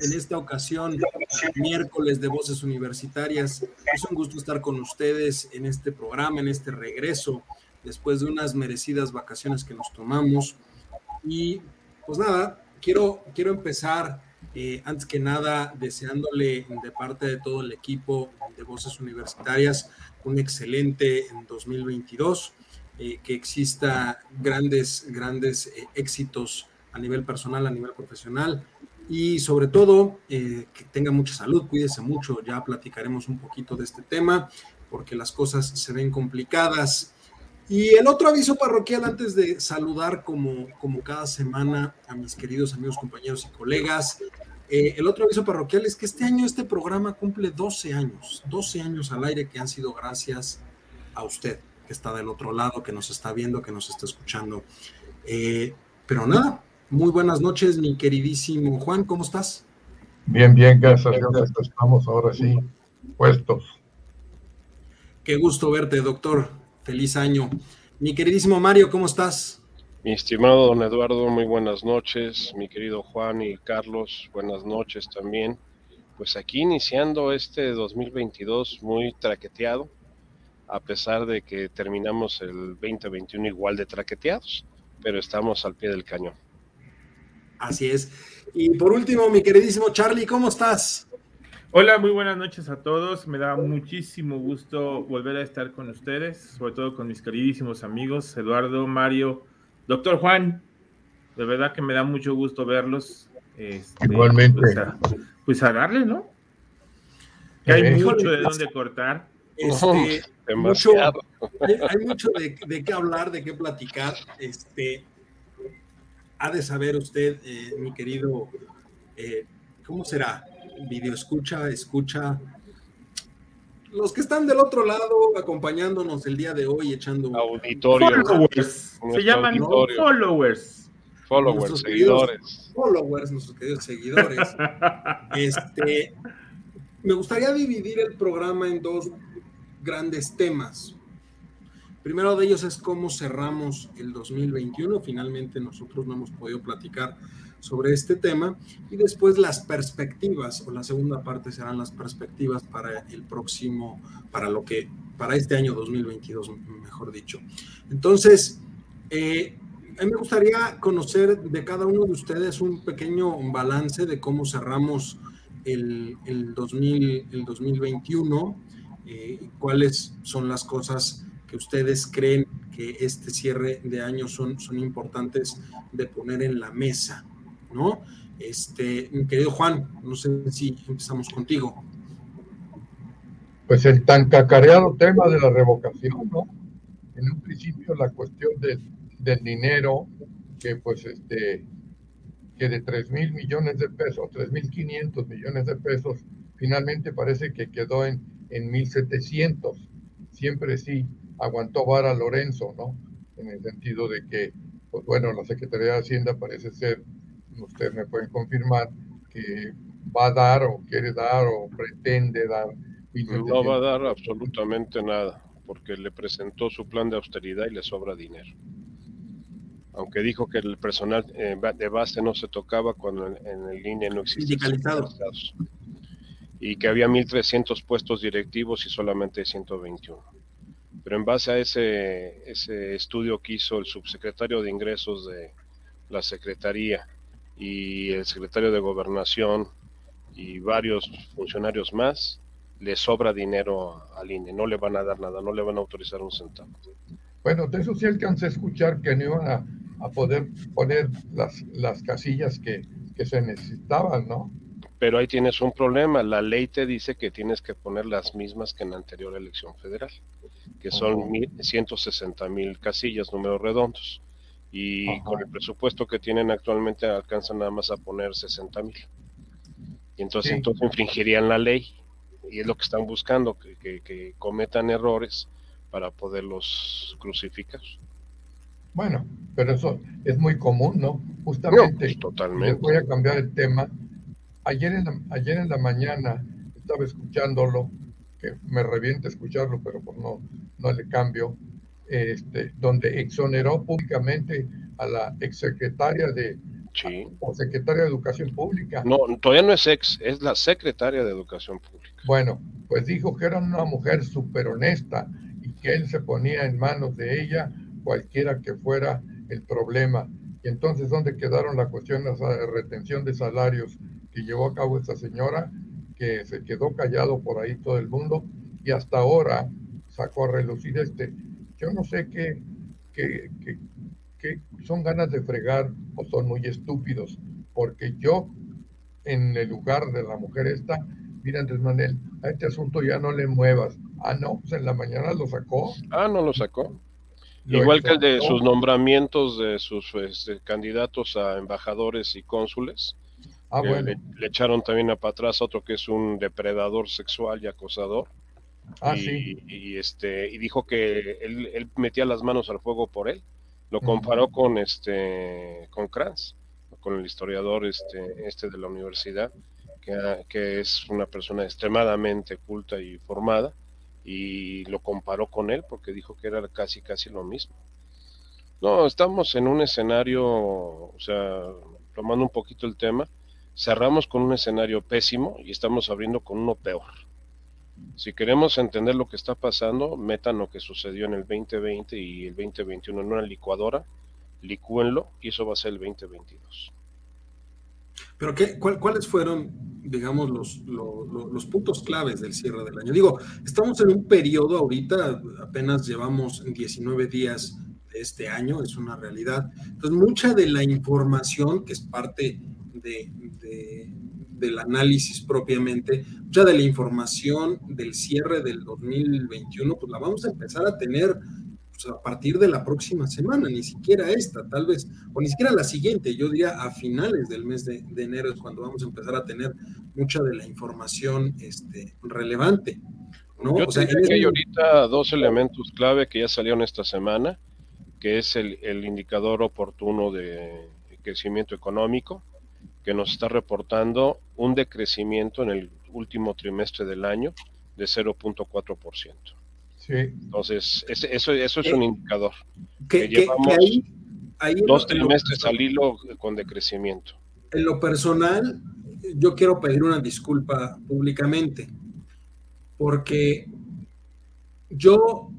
en esta ocasión, miércoles de Voces Universitarias. Es un gusto estar con ustedes en este programa, en este regreso, después de unas merecidas vacaciones que nos tomamos. Y pues nada, quiero, quiero empezar, eh, antes que nada, deseándole de parte de todo el equipo de Voces Universitarias un excelente 2022. Eh, que exista grandes, grandes eh, éxitos a nivel personal, a nivel profesional, y sobre todo eh, que tenga mucha salud, cuídese mucho, ya platicaremos un poquito de este tema porque las cosas se ven complicadas. Y el otro aviso parroquial antes de saludar como, como cada semana a mis queridos amigos, compañeros y colegas, eh, el otro aviso parroquial es que este año este programa cumple 12 años, 12 años al aire que han sido gracias a usted que está del otro lado, que nos está viendo, que nos está escuchando. Eh, pero nada, muy buenas noches, mi queridísimo Juan, ¿cómo estás? Bien, bien, gracias Dios, estamos ahora sí puestos. Qué gusto verte, doctor. Feliz año. Mi queridísimo Mario, ¿cómo estás? Mi estimado don Eduardo, muy buenas noches. Mi querido Juan y Carlos, buenas noches también. Pues aquí iniciando este 2022 muy traqueteado, a pesar de que terminamos el 2021 igual de traqueteados, pero estamos al pie del cañón. Así es. Y por último, mi queridísimo Charlie, ¿cómo estás? Hola, muy buenas noches a todos. Me da muchísimo gusto volver a estar con ustedes, sobre todo con mis queridísimos amigos Eduardo, Mario, doctor Juan. De verdad que me da mucho gusto verlos. Este, Igualmente. Pues a, pues a, darle, ¿no? Que hay mucho de dónde cortar. Este, mucho, hay, hay, mucho de, de, qué hablar, de qué platicar. Este, ha de saber usted, eh, mi querido, eh, ¿cómo será? Video escucha, escucha. Los que están del otro lado acompañándonos el día de hoy, echando auditorio. Followers. Se llaman followers. Followers, seguidores. followers, nuestros queridos seguidores. este, me gustaría dividir el programa en dos grandes temas. Primero de ellos es cómo cerramos el 2021. Finalmente nosotros no hemos podido platicar sobre este tema. Y después las perspectivas, o la segunda parte serán las perspectivas para el próximo, para lo que, para este año 2022, mejor dicho. Entonces, eh, a mí me gustaría conocer de cada uno de ustedes un pequeño balance de cómo cerramos el, el, 2000, el 2021, eh, cuáles son las cosas que ustedes creen que este cierre de año son, son importantes de poner en la mesa, ¿no? Este, mi querido Juan, no sé si empezamos contigo. Pues el tan cacareado tema de la revocación, ¿no? En un principio la cuestión del, del dinero, que pues este, que de 3 mil millones de pesos, 3 mil 500 millones de pesos, finalmente parece que quedó en, en 1.700. Siempre sí aguantó vara Lorenzo, ¿no? En el sentido de que, pues bueno, la Secretaría de Hacienda parece ser, ustedes me pueden confirmar, que va a dar o quiere dar o pretende dar. No va a dar absolutamente nada, porque le presentó su plan de austeridad y le sobra dinero. Aunque dijo que el personal eh, de base no se tocaba cuando en, el línea no existía. Y que había 1.300 puestos directivos y solamente 121 pero en base a ese, ese estudio que hizo el subsecretario de Ingresos de la Secretaría y el secretario de Gobernación y varios funcionarios más, le sobra dinero al INE, no le van a dar nada, no le van a autorizar un centavo. Bueno, de eso sí alcancé a escuchar que no iban a, a poder poner las, las casillas que, que se necesitaban, ¿no? Pero ahí tienes un problema, la ley te dice que tienes que poner las mismas que en la anterior elección federal que son 160 mil casillas, números redondos. Y con el presupuesto que tienen actualmente alcanzan nada más a poner 60 mil. Y entonces, entonces infringirían la ley. y es lo que están buscando, que, cometan errores para poderlos crucificar. Bueno, pero eso es muy común, ¿no? Justamente, pues, totalmente. voy a cambiar el tema. Ayer en, la, ayer en la mañana estaba escuchándolo, que me revienta escucharlo, pero pues no, no le cambio, este, donde exoneró públicamente a la exsecretaria de o secretaria de Educación Pública. No, todavía no es ex, es la secretaria de Educación Pública. Bueno, pues dijo que era una mujer súper honesta y que él se ponía en manos de ella cualquiera que fuera el problema. Y entonces, ¿dónde quedaron la cuestión de retención de salarios que llevó a cabo esta señora? Que se quedó callado por ahí todo el mundo y hasta ahora sacó a relucir este. Yo no sé qué, qué, qué, que son ganas de fregar o son muy estúpidos, porque yo, en el lugar de la mujer esta, mira Andrés Manuel, a este asunto ya no le muevas. Ah, no, pues en la mañana lo sacó. Ah, no lo sacó. Igual que el de sus nombramientos de sus este, candidatos a embajadores y cónsules. Ah, bueno. Le, echaron también a para atrás otro que es un depredador sexual y acosador. Ah, y, sí. Y, este, y dijo que él, él metía las manos al fuego por él lo comparó con este con Kranz, con el historiador este, este de la universidad, que, que, es una persona extremadamente culta y formada, y lo comparó con él porque dijo que era casi casi lo mismo. No, estamos en un escenario, o sea, tomando un poquito el tema, cerramos con un escenario pésimo y estamos abriendo con uno peor. Si queremos entender lo que está pasando, metan lo que sucedió en el 2020 y el 2021 en una licuadora, licúenlo y eso va a ser el 2022. Pero qué, ¿cuáles fueron, digamos, los, los, puntos claves del cierre del año? Digo, estamos en un periodo ahorita, apenas llevamos 19 días de este año, es una realidad. Entonces, mucha de la información que es parte de, del análisis propiamente, mucha de la información del cierre del 2021, pues la vamos a empezar a tener pues, a partir de la próxima semana, ni siquiera esta, tal vez, o ni siquiera la siguiente, yo diría a finales del mes de, enero es cuando vamos a empezar a tener mucha de la información este, relevante. ¿no? Yo que hay ahorita dos elementos clave que ya salieron esta semana, que es el, el indicador oportuno de crecimiento económico, que nos está reportando un decrecimiento en el último trimestre del año de 0.4%. Sí. Entonces, eso, eso es un indicador. Que, llevamos dos trimestres al hilo con decrecimiento. En lo personal, yo quiero pedir una disculpa públicamente, porque yo,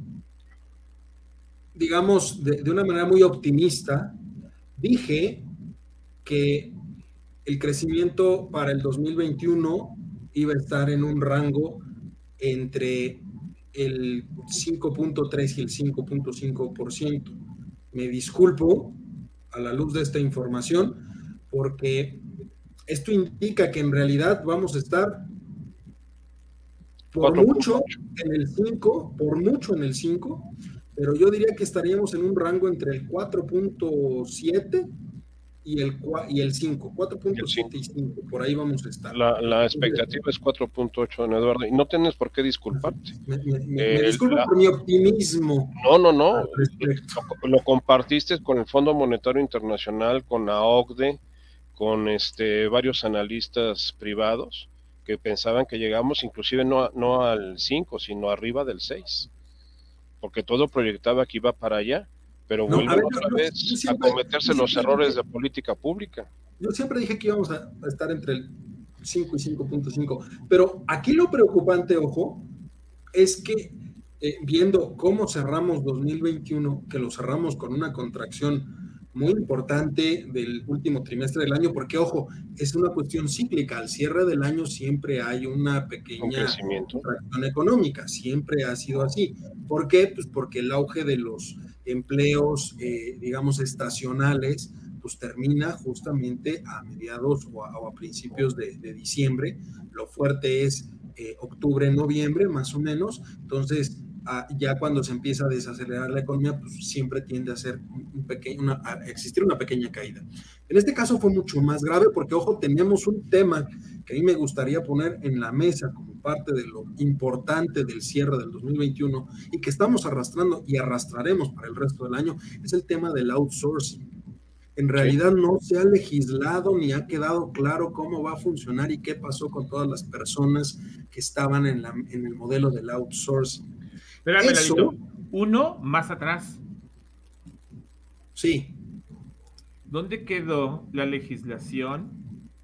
digamos, de una manera muy optimista, dije que el crecimiento para el 2021 iba a estar en un rango entre el 5.3 y el 5.5%. Me disculpo a la luz de esta información porque esto indica que en realidad vamos a estar por mucho en el 5, por mucho en el 5, pero yo diría que estaríamos en un rango entre el 4.7 y el, y el 5, 4.75, por ahí vamos a estar. La, expectativa es 4.8, don Eduardo, y no tienes por qué disculparte. Me, disculpo por mi optimismo. No, no, no. Lo, compartiste con el Fondo Monetario Internacional, con la OCDE, con este, varios analistas privados que pensaban que llegamos inclusive no, no al 5, sino arriba del 6, porque todo proyectaba que iba para allá pero vuelven otra vez a cometerse los errores de política pública. Yo siempre dije que íbamos a, estar entre el 5 y 5.5, pero aquí lo preocupante, ojo, es que eh, viendo cómo cerramos 2021, que lo cerramos con una contracción muy importante del último trimestre del año, porque ojo, es una cuestión cíclica, al cierre del año siempre hay una pequeña contracción económica, siempre ha sido así. ¿Por qué? Pues porque el auge de los empleos, eh, digamos, estacionales, pues termina justamente a mediados o a, principios de, diciembre. Lo fuerte es eh, octubre, noviembre, más o menos. Entonces, ah, ya cuando se empieza a desacelerar la economía, pues siempre tiende a ser un pequeño, a existir una pequeña caída. En este caso fue mucho más grave porque, ojo, teníamos un tema que a mí me gustaría poner en la mesa como parte de lo importante del cierre del 2021 y que estamos arrastrando y arrastraremos para el resto del año es el tema del outsourcing. En realidad no se ha legislado ni ha quedado claro cómo va a funcionar y qué pasó con todas las personas que estaban en, la, en el modelo del outsourcing. Espérame, Eso, uno más atrás. Sí. ¿Dónde quedó la legislación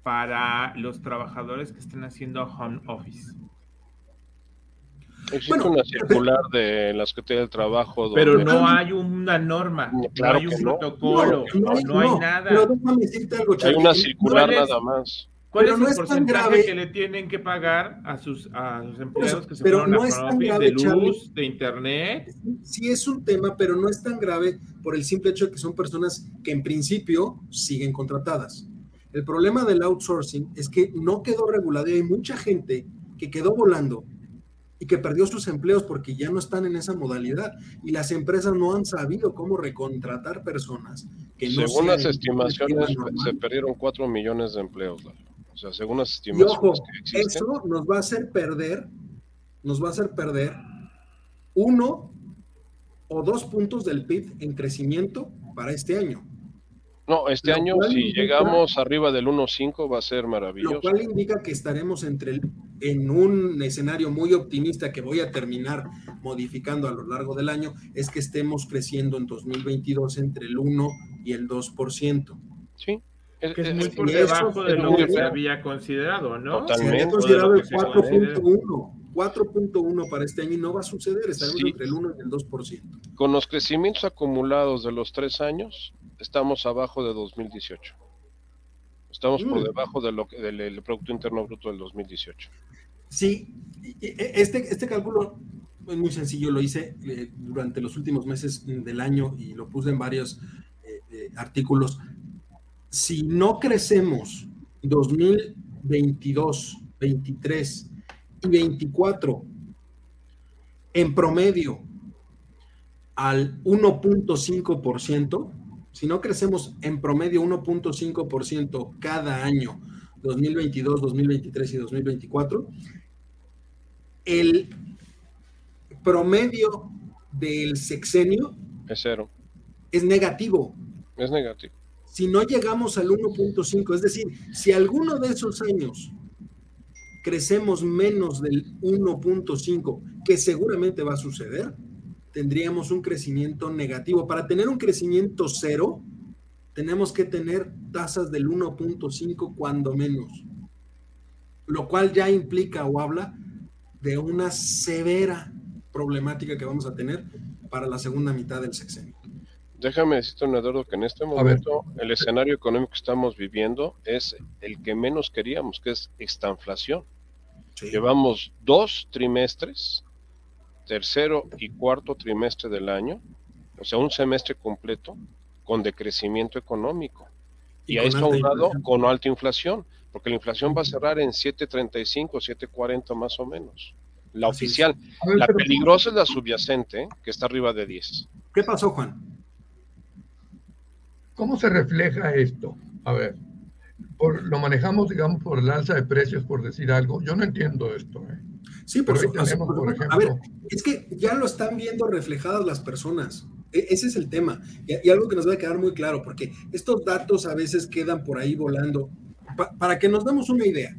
para los trabajadores que estén haciendo home office? Existe una circular de la Secretaría del Trabajo. Pero no hay una norma, no hay un protocolo, no, hay, nada. hay una circular nada más. ¿Cuál es el porcentaje que le tienen que pagar a sus, a sus empleados que se pero fueron no a es tan grave, de luz, de internet? Sí es un tema, pero no es tan grave por el simple hecho de que son personas que en principio siguen contratadas. El problema del outsourcing es que no quedó regulado y hay mucha gente que quedó volando y que perdió sus empleos porque ya no están en esa modalidad y las empresas no han sabido cómo recontratar personas que Según las estimaciones se perdieron 4 millones de empleos. O sea, según las estimaciones que eso nos va a hacer perder, nos va a hacer perder uno o dos puntos del PIB en crecimiento para este año. No, este año si llegamos arriba del 1.5 va a ser maravilloso. Lo cual indica que estaremos entre en un escenario muy optimista que voy a terminar modificando a lo largo del año, es que estemos creciendo en 2022 entre el 1 y el 2%. Sí. Es, que es muy por debajo de lo que se había considerado, ¿no? Totalmente. Se había considerado el 4.1. 4.1 para este año y no va a suceder, estaremos entre el 1 y el 2%. Con los crecimientos acumulados de los tres años, estamos abajo de 2018. Estamos por mm. debajo de lo, del Producto Interno Bruto del 2018. Sí, e, este, este cálculo es muy sencillo, lo hice eh, durante los últimos meses del año y lo puse en varios eh, eh, artículos. Si no crecemos 2022, 23 y 24 en promedio al 1.5%, si no crecemos en promedio 1.5% cada año, 2022, 2023 y 2024, el promedio del sexenio es cero. Es negativo. Es negativo. Si no llegamos al 1.5, es decir, si alguno de esos años crecemos menos del 1.5, que seguramente va a suceder, tendríamos un crecimiento negativo. Para tener un crecimiento cero, tenemos que tener tasas del 1.5 cuando menos, lo cual ya implica o habla de una severa problemática que vamos a tener para la segunda mitad del sexenio. Déjame decirte, Eduardo, que en este momento el escenario económico que estamos viviendo es el que menos queríamos, que es esta inflación. Llevamos dos trimestres tercero y cuarto trimestre del año, o sea, un semestre completo con decrecimiento económico. Y, a esto aunado con alta inflación, porque la inflación va a cerrar en 7.35, 7.40 más o menos. La oficial. la peligrosa es la subyacente, que está arriba de 10. ¿Qué pasó, Juan? ¿Cómo se refleja esto? A ver, lo manejamos, digamos, por el alza de precios, por decir algo. Yo no entiendo esto. ¿eh? Sí, pero, a ver, es que ya lo están viendo reflejadas las personas. E, ese es el tema. Y, algo que nos va a quedar muy claro, porque estos datos a veces quedan por ahí volando. Para que nos demos una idea.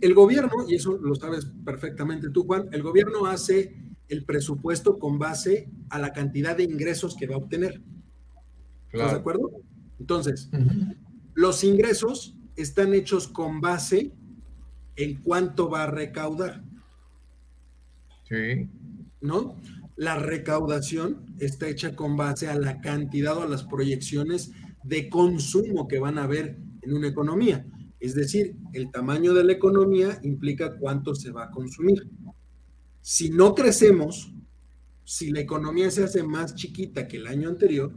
El gobierno, y eso lo sabes perfectamente tú, Juan, el gobierno hace el presupuesto con base a la cantidad de ingresos que va a obtener. ¿Estás de acuerdo? Entonces, los ingresos están hechos con base en cuánto va a recaudar. Sí. ¿No? La recaudación está hecha con base a la cantidad o a las proyecciones de consumo que van a haber en una economía. Es decir, el tamaño de la economía implica cuánto se va a consumir. Si no crecemos, si la economía se hace más chiquita que el año anterior,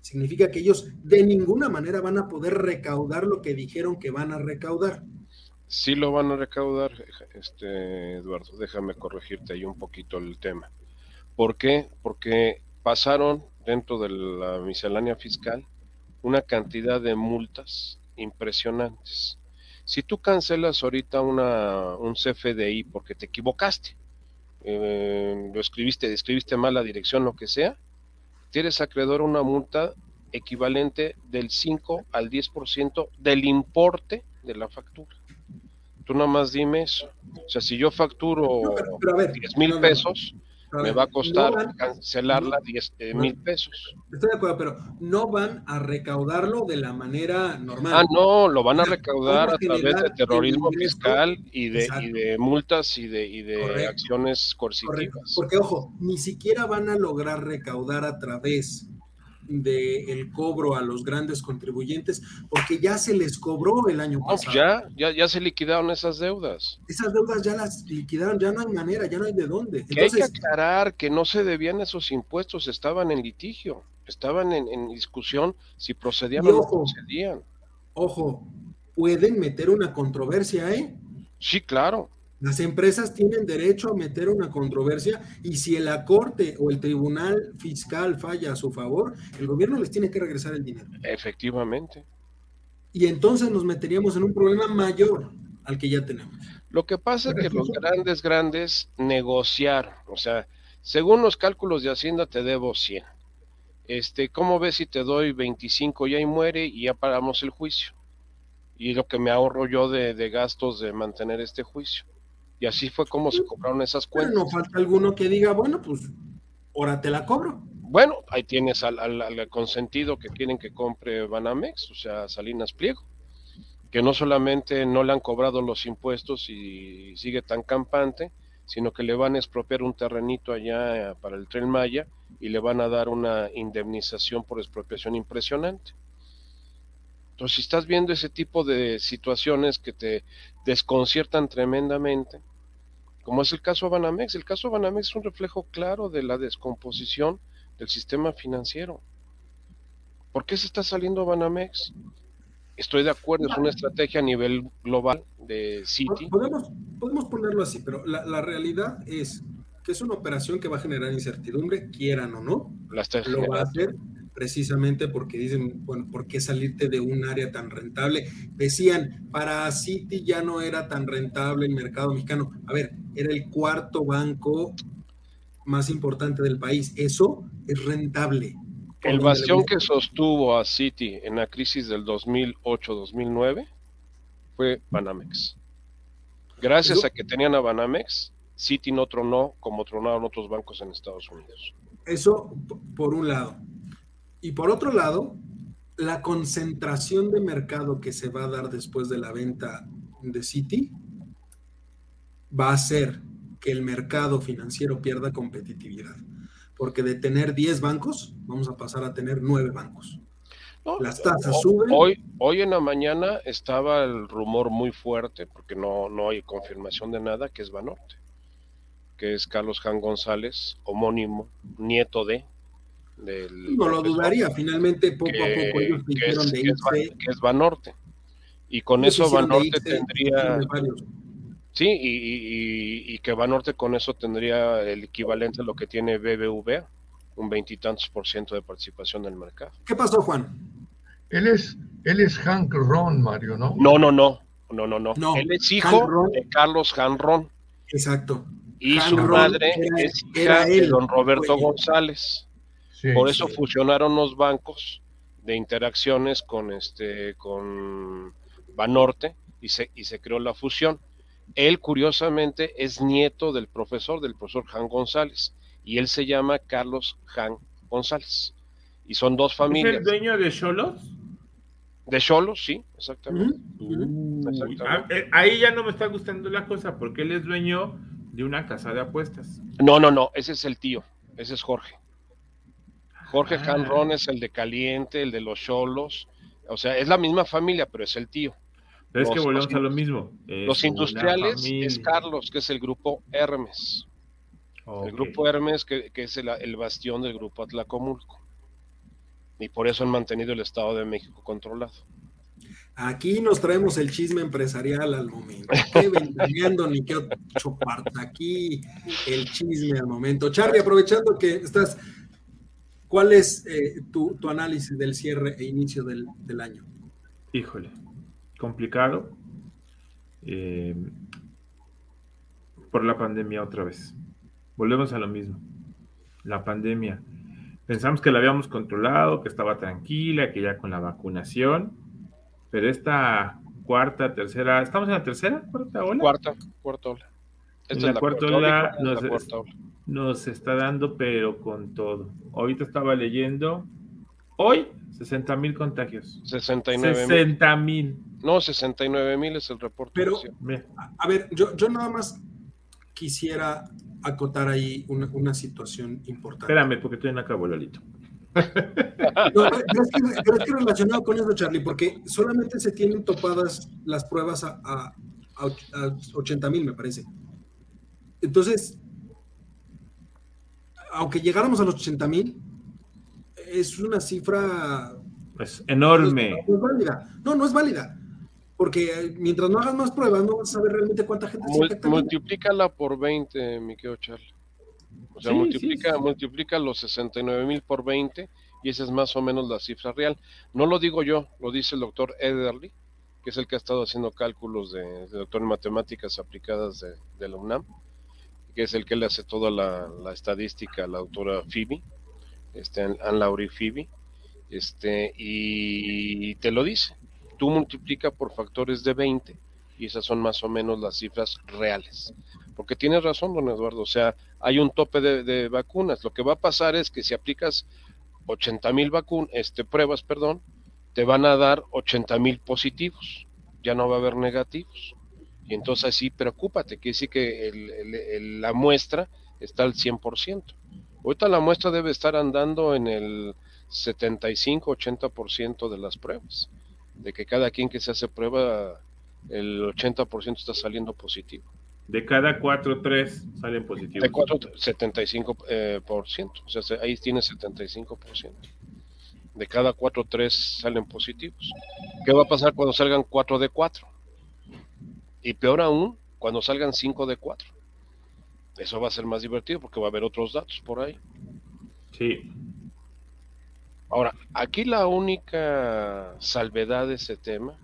significa que ellos de ninguna manera van a poder recaudar lo que dijeron que van a recaudar sí lo van a recaudar, este Eduardo, déjame corregirte ahí un poquito el tema. ¿Por qué? Porque pasaron dentro de la miscelánea fiscal una cantidad de multas impresionantes. Si tú cancelas ahorita una, un CFDI porque te equivocaste, eh, lo escribiste, escribiste mal la dirección, lo que sea, tienes acreedor una multa equivalente del 5 al 10% del importe de la factura. Tú nada más dime eso. O sea, si yo facturo 10 mil pesos, me va a costar cancelarla 10 eh, mil pesos. Estoy de acuerdo, pero no van a recaudarlo de la manera normal. Ah, no, lo van a recaudar a través de terrorismo fiscal y de, y de, multas y de, y de acciones coercitivas. Porque, ojo, ni siquiera van a lograr recaudar a través del cobro a los grandes contribuyentes, porque ya se les cobró el año pasado. ya, ya, ya se liquidaron esas deudas. Esas deudas ya las liquidaron, ya no hay manera, ya no hay de dónde. hay que aclarar que no se debían esos impuestos, estaban en litigio, estaban en, discusión si procedían o no procedían. Ojo, pueden meter una controversia, ¿eh? Sí, claro. Las empresas tienen derecho a meter una controversia y si la Corte o el Tribunal Fiscal falla a su favor, el gobierno les tiene que regresar el dinero. Efectivamente. Y entonces nos meteríamos en un problema mayor al que ya tenemos. Lo que pasa es que los grandes, grandes negociaron, o sea, según los cálculos de Hacienda te debo 100. Este, ¿cómo ves si te doy 25 y ahí muere y ya paramos el juicio? Y lo que me ahorro yo de, de gastos de mantener este juicio. Y así fue como se cobraron esas cuentas. no falta alguno que diga, bueno, pues ahora te la cobro. Bueno, ahí tienes al, al, consentido que quieren que compre Banamex, o sea, Salinas Pliego, que no solamente no le han cobrado los impuestos y sigue tan campante, sino que le van a expropiar un terrenito allá para el tren Maya y le van a dar una indemnización por expropiación impresionante. Entonces, si estás viendo ese tipo de situaciones que te desconciertan tremendamente, como es el caso Banamex, el caso Banamex es un reflejo claro de la descomposición del sistema financiero. ¿Por qué se está saliendo Banamex? Estoy de acuerdo, es una estrategia a nivel global de Citi. Podemos, podemos ponerlo así, pero la, la realidad es que es una operación que va a generar incertidumbre, quieran o no. La lo va a hacer precisamente porque dicen, bueno, ¿por qué salirte de un área tan rentable? Decían, para Citi ya no era tan rentable el mercado mexicano. A ver, era el cuarto banco más importante del país. Eso es rentable. El bastión que sostuvo a Citi en la crisis del 2008-2009 fue Banamex. Gracias a que tenían a Banamex, Citi no tronó como tronaron otros bancos en Estados Unidos. Eso por un lado. Y por otro lado, la concentración de mercado que se va a dar después de la venta de Citi va a hacer que el mercado financiero pierda competitividad. Porque de tener 10 bancos, vamos a pasar a tener 9 bancos. Las tasas suben. Hoy, hoy en la mañana estaba el rumor muy fuerte, porque no, no hay confirmación de nada, que es Banorte, que es Carlos Jan González, homónimo, nieto de, no lo dudaría, finalmente poco a poco ellos dijeron de irse. Que es Banorte. Y con eso Banorte tendría. Sí, y, y, que Banorte con eso tendría el equivalente a lo que tiene BBVA, un veintitantos por ciento de participación en el mercado. ¿Qué pasó, Juan? Él es, él es Hank Ron, Mario, ¿no? No, no, no, no, no, no. él es hijo de Carlos Han Ron. Exacto. Y su madre es hija de don Roberto González. Por eso fusionaron los bancos de interacciones con este con Banorte y se, y se creó la fusión. Él, curiosamente, es nieto del profesor, del profesor Jan González, y él se llama Carlos Jan González. Y son dos familias. ¿Es el dueño de Cholos? De Cholos, sí, exactamente. Eh, ahí ya no me está gustando la cosa, porque él es dueño de una casa de apuestas. No, no, no, ese es el tío, ese es Jorge. Jorge ah. es el de Caliente, el de los Cholos. O sea, es la misma familia, pero es el tío. Pero es que volvemos a lo mismo. los industriales es Carlos, que es el grupo Hermes. El grupo Hermes, que, es el, bastión del grupo Atlacomulco. Y por eso han mantenido el Estado de México controlado. Aquí nos traemos el chisme empresarial al momento. Qué vendiendo ni qué Aquí el chisme al momento. Charlie, aprovechando que estás ¿Cuál es eh, tu, análisis del cierre e inicio del, año? Híjole, complicado. eh, por la pandemia otra vez. Volvemos a lo mismo. La pandemia. Pensamos que la habíamos controlado, que estaba tranquila, que ya con la vacunación, pero esta cuarta, tercera, ¿estamos en la tercera, cuarta ola? Cuarta, cuarta ola. la, cuarta ola, nos, está dando, pero con todo. Ahorita estaba leyendo, hoy, 60 mil contagios. 69 60 mil. No, 69 mil es el reporte. Pero, a ver, yo, yo nada más quisiera acotar ahí una, situación importante. Espérame, porque estoy en acabo, Lolito. No, es que, relacionado con eso, Charlie, porque solamente se tienen topadas las pruebas a, a, 80 mil, me parece. Entonces, aunque llegáramos a los 80 mil, es una cifra... Es enorme. No, es válida. No, no es válida. Porque mientras no hagas más pruebas, no vas a saber realmente cuánta gente se Multiplícala por 20, mi querido Charlie. O sea, multiplica, multiplica los 69 mil por 20 y esa es más o menos la cifra real. No lo digo yo, lo dice el doctor Ederly, que es el que ha estado haciendo cálculos de, doctor en matemáticas aplicadas de, la UNAM, que es el que le hace toda la, estadística a la doctora Phoebe, este, Anne Laurie Phoebe, este, y te lo dice tú multiplica por factores de 20 y esas son más o menos las cifras reales. Porque tienes razón, don Eduardo, o sea, hay un tope de, vacunas. Lo que va a pasar es que si aplicas 80 mil este, pruebas, perdón, te van a dar 80 mil positivos, ya no va a haber negativos. Y entonces sí, preocúpate, que decir que la muestra está al 100%. Ahorita la muestra debe estar andando en el 75-80% de las pruebas de que cada quien que se hace prueba, el 80% está saliendo positivo. De cada 4, 3 salen positivos. De 4, 75%. Eh, por ciento. O sea, ahí tiene 75%. De cada 4, 3 salen positivos. ¿Qué va a pasar cuando salgan 4 de 4? Y peor aún, cuando salgan 5 de 4. Eso va a ser más divertido porque va a haber otros datos por ahí. Sí. Ahora, aquí la única salvedad de ese tema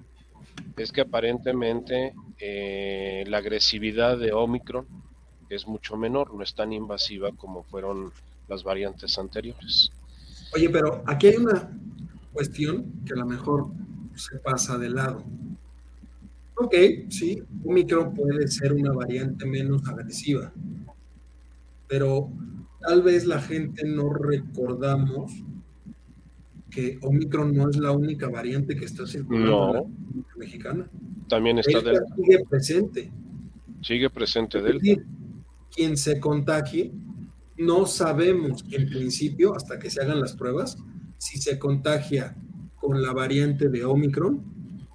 es que aparentemente eh, la agresividad de Omicron es mucho menor, no es tan invasiva como fueron las variantes anteriores. Oye, pero aquí hay una cuestión que a lo mejor se pasa de lado. Ok, sí, Omicron puede ser una variante menos agresiva, pero tal vez la gente no recordamos que Omicron no es la única variante que está circulando en la mexicana. También está Sigue presente. Sigue presente Delta. quien se contagie, no sabemos en principio, hasta que se hagan las pruebas, si se contagia con la variante de Omicron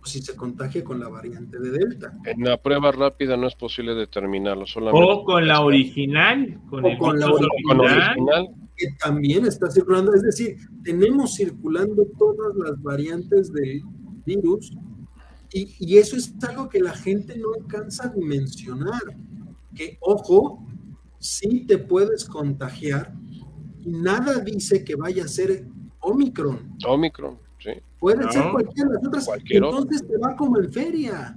si se contagia con la variante de Delta. En la prueba rápida no es posible determinarlo. Solamente o con la original. Con, el con la original que también está circulando. Es decir, tenemos circulando todas las variantes del virus y, eso es algo que la gente no alcanza a mencionar. Que, ojo, sí te puedes contagiar y nada dice que vaya a ser Omicron. Omicron, sí. Puede ser cualquiera de las otras. entonces te va como en feria.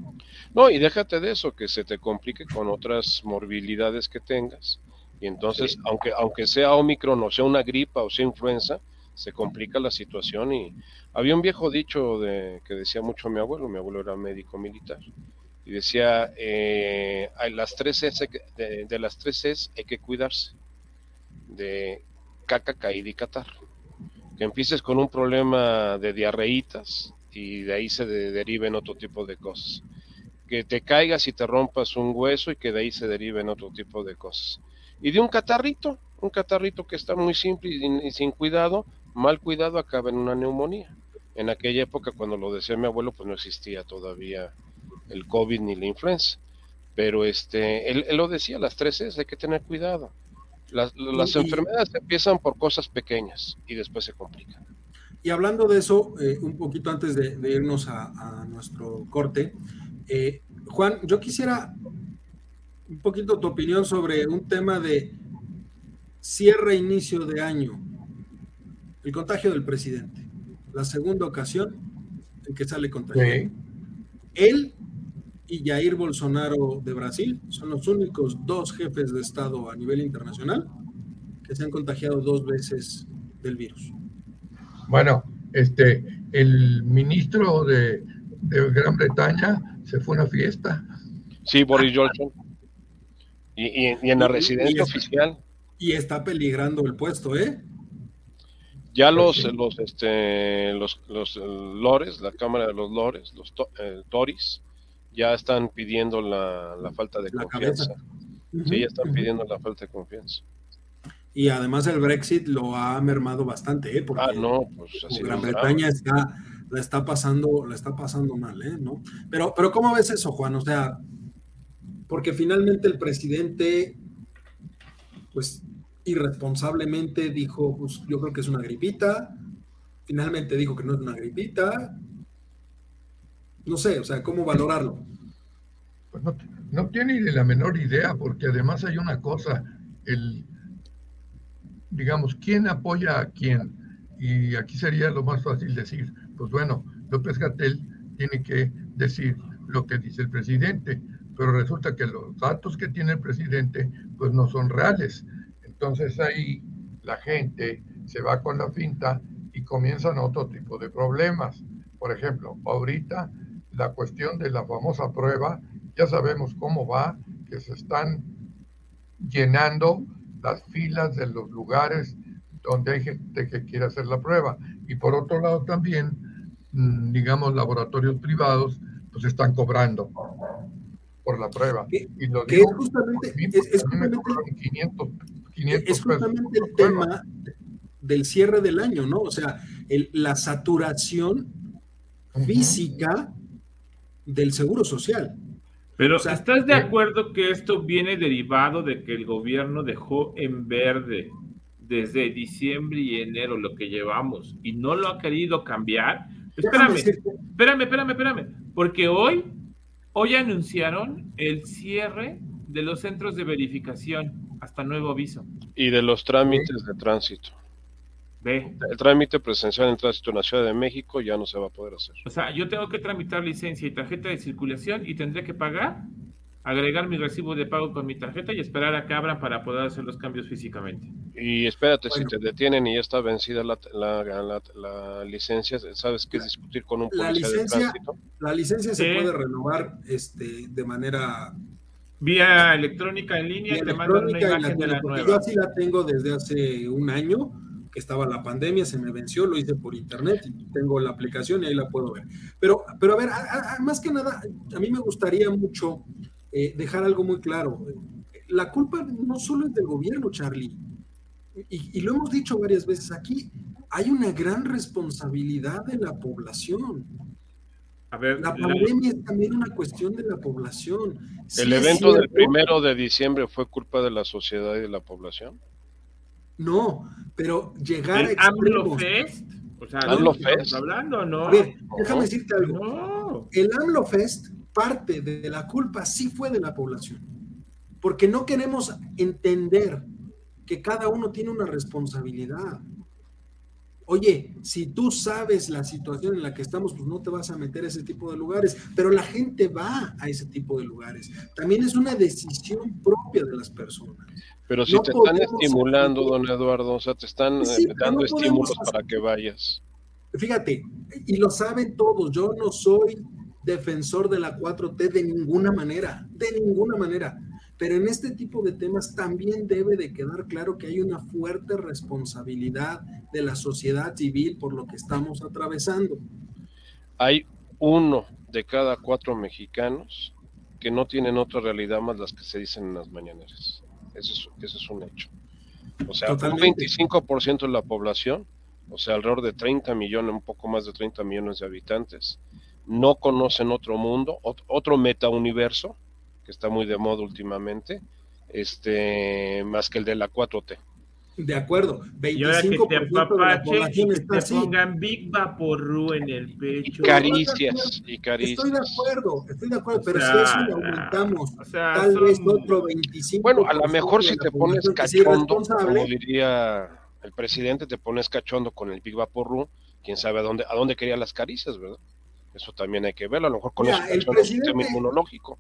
No, y déjate de eso, que se te complique con otras morbilidades que tengas y entonces, aunque, aunque sea Omicron o sea una gripa o sea influenza, se complica la situación y había un viejo dicho de, que decía mucho mi abuelo, mi abuelo era médico militar, y decía, eh, hay las tres de, las tres es hay que cuidarse, de caca, caída y catar. Que empieces con un problema de diarreitas y de ahí se deriven otro tipo de cosas. Que te caigas y te rompas un hueso y que de ahí se deriven otro tipo de cosas y de un catarrito, un catarrito que está muy simple y, sin cuidado, mal cuidado acaba en una neumonía. En aquella época, cuando lo decía mi abuelo, pues no existía todavía el COVID ni la influenza. Pero este, él, lo decía, las tres es, hay que tener cuidado. Las, enfermedades empiezan por cosas pequeñas y después se complican. Y hablando de eso, eh, un poquito antes de, irnos a, nuestro corte, eh, Juan, yo quisiera un poquito tu opinión sobre un tema de cierre inicio de año, el contagio del presidente, la segunda ocasión en que sale contagiado. Él y Jair Bolsonaro de Brasil son los únicos dos jefes de Estado a nivel internacional que se han contagiado dos veces del virus. Bueno, este, el ministro de, Gran Bretaña se fue a una fiesta. Sí, Boris Johnson. Y, en la residencia oficial. Y está peligrando el puesto, ¿eh? Ya los, los, este, los, los lores, la Cámara de los Lores, los eh, Tories, ya están pidiendo la, falta de confianza. Sí, ya están pidiendo la falta de confianza. Y además el Brexit lo ha mermado bastante, ¿eh? Porque ah, no, pues Gran Bretaña está, la está pasando, la está pasando mal, ¿eh? ¿No? Pero, pero ¿cómo ves eso, Juan? O sea, porque finalmente el presidente, pues irresponsablemente dijo, pues yo creo que es una gripita, finalmente dijo que no es una gripita, no sé, o sea, ¿cómo valorarlo? Pues no, no tiene ni la menor idea, porque además hay una cosa, el, digamos, ¿quién apoya a quién? Y aquí sería lo más fácil decir, pues bueno, López Gatel tiene que decir lo que dice el presidente, pero resulta que los datos que tiene el presidente pues no son reales. Entonces ahí la gente se va con la finta y comienzan otro tipo de problemas. Por ejemplo, ahorita la cuestión de la famosa prueba, ya sabemos cómo va, que se están llenando las filas de los lugares donde hay gente que quiere hacer la prueba. Y por otro lado también, mm, digamos, laboratorios privados, pues están cobrando por la prueba. y lo digo, es justamente, es, justamente, el tema del cierre del año, ¿no? O sea, la saturación física del seguro social. Pero ¿estás de eh, acuerdo que esto viene derivado de que el gobierno dejó en verde desde diciembre y enero lo que llevamos y no lo ha querido cambiar? Espérame, espérame, espérame, espérame, porque hoy, hoy anunciaron el cierre de los centros de verificación hasta nuevo aviso. Y de los trámites de tránsito. Ve. El trámite presencial en tránsito en la Ciudad de México ya no se va a poder hacer. O sea, yo tengo que tramitar licencia y tarjeta de circulación y tendré que pagar, agregar mi recibo de pago con mi tarjeta y esperar a que abran para poder hacer los cambios físicamente. Y espérate, si te detienen y ya está vencida la, la, licencia, ¿sabes qué es discutir con un policía de tránsito? La licencia se puede renovar este, de manera vía electrónica en línea y te mandan una imagen de la nueva. Yo así la tengo desde hace un año estaba la pandemia, se me venció, lo hice por internet y tengo la aplicación y ahí la puedo ver. Pero, pero a ver, más que nada, a mí me gustaría mucho eh, dejar algo muy claro. La culpa no solo es del gobierno, Charlie, y, lo hemos dicho varias veces aquí, hay una gran responsabilidad de la población. A ver, la pandemia es también una cuestión de la población. ¿El evento del primero de diciembre fue culpa de la sociedad y de la población? No, pero llegar a AMLO Fest? O sea, ¿AMLO Fest? hablando, ¿no? A ver, déjame decirte algo. El AMLO Fest, parte de la culpa sí fue de la población, porque no queremos entender que cada uno tiene una responsabilidad. Oye, si tú sabes la situación en la que estamos, pues no te vas a meter a ese tipo de lugares, pero la gente va a ese tipo de lugares. También es una decisión propia de las personas. Pero si te están estimulando, don Eduardo, o sea, te están eh, dando estímulos para que vayas. Fíjate, y lo saben todos, yo no soy defensor de la 4T de ninguna manera, de ninguna manera. Pero en este tipo de temas también debe de quedar claro que hay una fuerte responsabilidad de la sociedad civil por lo que estamos atravesando. Hay uno de cada cuatro mexicanos que no tienen otra realidad más las que se dicen en las mañaneras. Ese es, un hecho. O sea, un 25% de la población, o sea, alrededor de 30 millones, un poco más de 30 millones de habitantes, no conocen otro mundo, otro metauniverso, que está muy de moda últimamente, este, más que el de la 4T. De acuerdo, 25% que te apapachen y te pongan Big Vaporru en el pecho. caricias, y caricias. Estoy de acuerdo, estoy de acuerdo, pero si eso lo aumentamos, tal vez otro 25%. Bueno, a lo mejor si te pones cachondo, como diría el presidente, te pones cachondo con el Big Vaporru, quién sabe a dónde, a dónde quería las caricias, ¿verdad? Eso también hay que verlo, a lo mejor con Mira, eso el funciona el sistema presidente- inmunológico.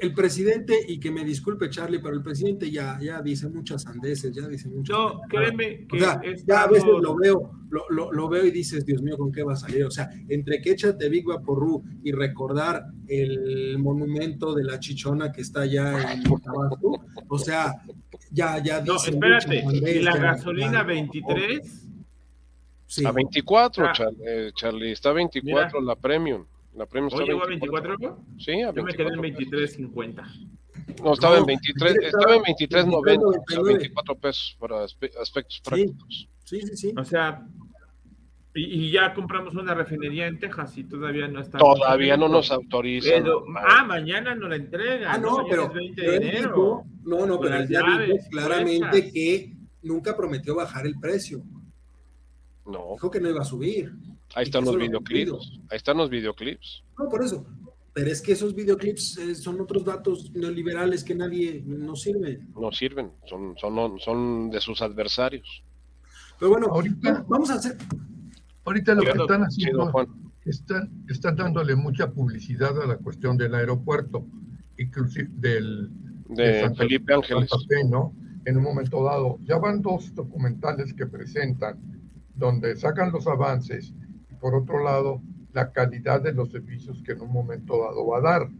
El presidente, y que me disculpe Charlie, pero el presidente ya, ya dice muchas sandeces, ya dice muchas No, créeme O que sea, he ya a veces lo veo, lo, lo- lo veo y dices, Dios mío, ¿con qué va a salir? O sea, entre que échate Big Vaporru y recordar el monumento de la chichona que está allá en Tabasco, o sea, ya, ya No, dice espérate, muchas y la gasolina ya- 23, Sí. A 24, Ah. Char- eh, Charlie, está 24 la premium. La premium está ¿hoy llegó a 24? Sí, a Yo me quedé en 24. 23.50. No, estaba No, en 23, estaba estaba en 23.90, o sea, 23.99. 24 pesos para aspe- aspectos prácticos. Sí, sí, sí. O sea, y, y ya compramos una refinería en Texas y todavía no está. Todavía no nos autorizan. Pero, ah, mañana nos la entregan. Ah, no, pero, es 20 pero de enero. dijo, no, no, pero ya dijo claramente que nunca prometió bajar el precio. No, Dijo que no iba a subir. Ahí están los lo videoclips. Ahí están los videoclips. No, por eso. Pero es que esos videoclips eh, son otros datos neoliberales que nadie nos sirven. No sirven, son, son, son de sus adversarios. Pero bueno, Ahorita- vamos a hacer. Ahorita lo que están haciendo, Juan. están, están dándole mucha publicidad a la cuestión del aeropuerto, inclusive del, De Santa- Felipe Ángeles. Santa Fe, ¿no? En un momento dado. Ya van dos documentales que presentan donde sacan los avances por otro lado la calidad de los servicios que en un momento dado va a dar.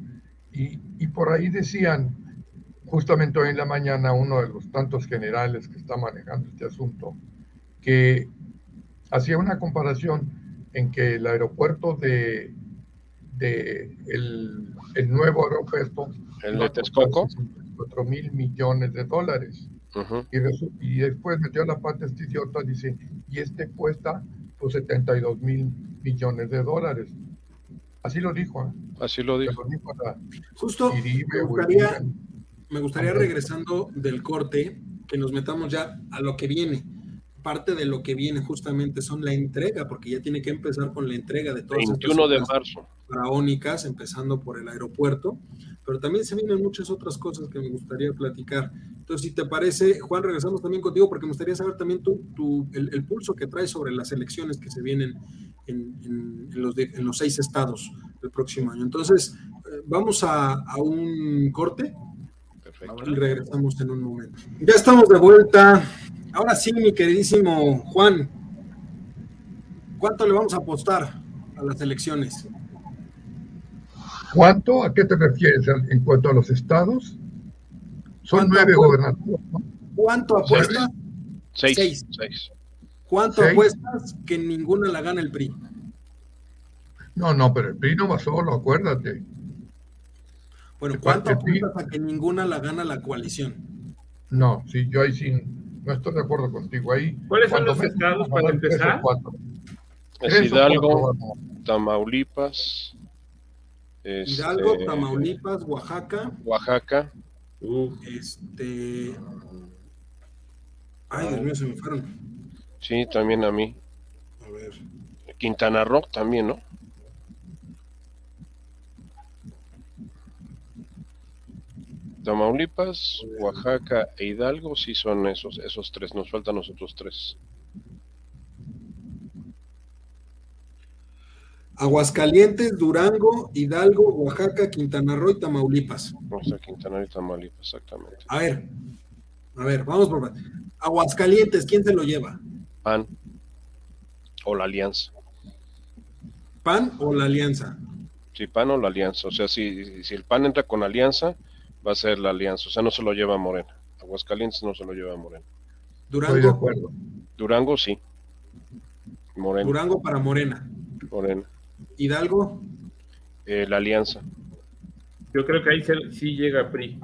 Y, y por ahí decían, justamente hoy en la mañana, uno de los tantos generales que está manejando este asunto, que hacía una comparación en que el aeropuerto de, de el, el nuevo aeropuerto El de Texcoco. 4 mil millones de dólares. Y después metió la parte este idiota, dice, y este cuesta pues 72 mil millones de dólares. Así lo dijo, ¿eh? Así lo dijo. lo dijo a Justo Iribe, me gustaría, Uribe. me gustaría regresando del corte, que nos metamos ya a lo que viene. Parte de lo que viene justamente son la entrega, porque ya tiene que empezar con la entrega de todas estas 21 de obras marzo. faraónicas, empezando por el aeropuerto, pero también se vienen muchas otras cosas que me gustaría platicar. Entonces, si te parece, Juan, regresamos también contigo porque me gustaría saber también tu, tu- el, el pulso que traes sobre las elecciones que se vienen en, en- en los, de- en los seis estados del próximo año. Entonces, eh, vamos a, a un corte Perfecto. y regresamos en un momento. Ya estamos de vuelta. Ahora sí, mi queridísimo Juan, ¿cuánto le vamos a apostar a las elecciones? ¿Cuánto? ¿A qué te refieres en cuanto a los estados? Son ¿Cuánto nueve gobernaturas, ¿no? ¿Cuánto apuestas? Seis. Seis. Seis. ¿Cuánto Seis. apuestas que ninguna la gana el PRI? No, no, pero el PRI no va solo, acuérdate. Bueno, ¿De ¿cuánto apuestas a que ninguna la gana la coalición? No, sí, yo ahí sí, no estoy de acuerdo contigo. Ahí, ¿Cuáles son los estados para empezar? cuatro. Es Hidalgo, Tamaulipas, este, Hidalgo, Tamaulipas, Oaxaca, Oaxaca, este. Ay, Dios mío, se me fueron. sí, también a mí. A ver. Quintana Roo también, ¿no? Tamaulipas, Oaxaca e Hidalgo, sí son esos, esos tres, nos faltan nosotros tres. Aguascalientes, Durango, Hidalgo, Oaxaca, Quintana Roo y Tamaulipas. O sea, Quintana Roo y Tamaulipas, exactamente. A ver, a ver, vamos por. Aguascalientes, ¿quién se lo lleva? PAN o la alianza. ¿PAN o la Alianza? Si PAN o la alianza. O sea, si, si el PAN entra con alianza, va a ser la alianza. O sea, no se lo lleva Morena. Aguascalientes no se lo lleva Morena. Estoy de Durango, acuerdo. Durango sí. Morena. Durango para Morena. Morena. Hidalgo, Eh, la alianza. Yo creo que ahí se- sí llega PRI.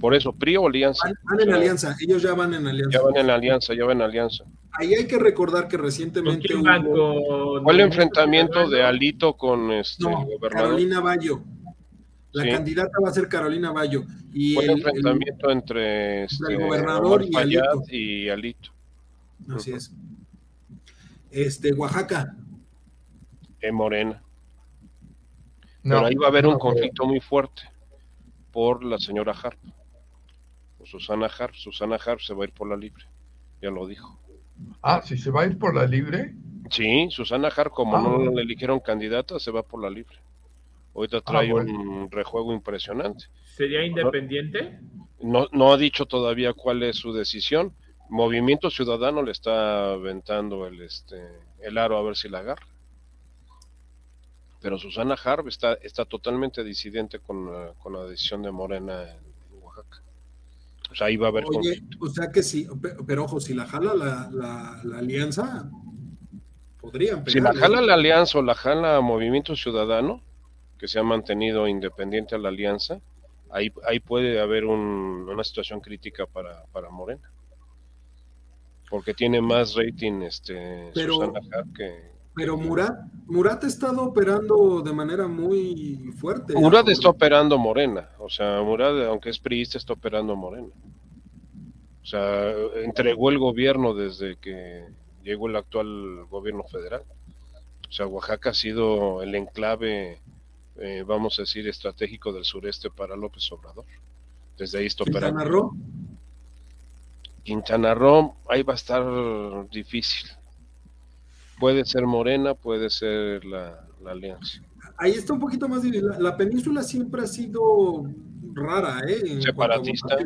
Por eso, PRI o alianza. van, van en alianza, ellos ya van en alianza. Ya van en alianza, ya van en alianza. Ahí hay que recordar que ¿Con recientemente hubo... ¿Cuál enfrentamiento de Alito con este No, gobernador? Carolina Bayo. La Sí. candidata va a ser Carolina Bayo. Y Fue el, el el- enfrentamiento entre este, gobernador Omar y Alito. y Alito. así es. Este, Oaxaca. En Morena. No, Pero ahí va a haber no, un conflicto muy fuerte por la señora Harp. O Susana Harp. Susana Harp se va a ir por la libre. Ya lo dijo. Ah, si se va a ir por la libre, Sí, Susana Har, como no Ah. le eligieron candidata, se va por la libre. Ahorita trae Ah, bueno. un rejuego impresionante. ¿Sería independiente? No, no ha dicho todavía cuál es su decisión. Movimiento Ciudadano le está aventando el, este, el aro a ver si la agarra. Pero Susana Harb está, está totalmente disidente con, la- con la decisión de Morena en Oaxaca. O sea, ahí va a haber Oye, conflicto. o sea que sí, pe- pero ojo, si la jala la, la, la alianza, podrían Si la pegarle. jala la alianza o la jala Movimiento Ciudadano, que se ha mantenido independiente a la alianza, ahí, ahí puede haber un- una situación crítica para, para Morena. Porque tiene más rating este, Pero- Susana que, Pero Murat, Murat ha estado operando de manera muy fuerte. Murad ¿no? está operando Morena, o sea, Murad, aunque es priista, está operando Morena. O sea, entregó el gobierno desde que llegó el actual gobierno federal. O sea, Oaxaca ha sido el enclave, eh, vamos a decir, estratégico del sureste para López Obrador. Desde ahí está Quintana operando. Roo, Quintana Roo, ahí va a estar difícil. Puede ser Morena, puede ser la, la alianza. ahí está un poquito más difícil. La, la península siempre ha sido rara, ¿eh? Separatista.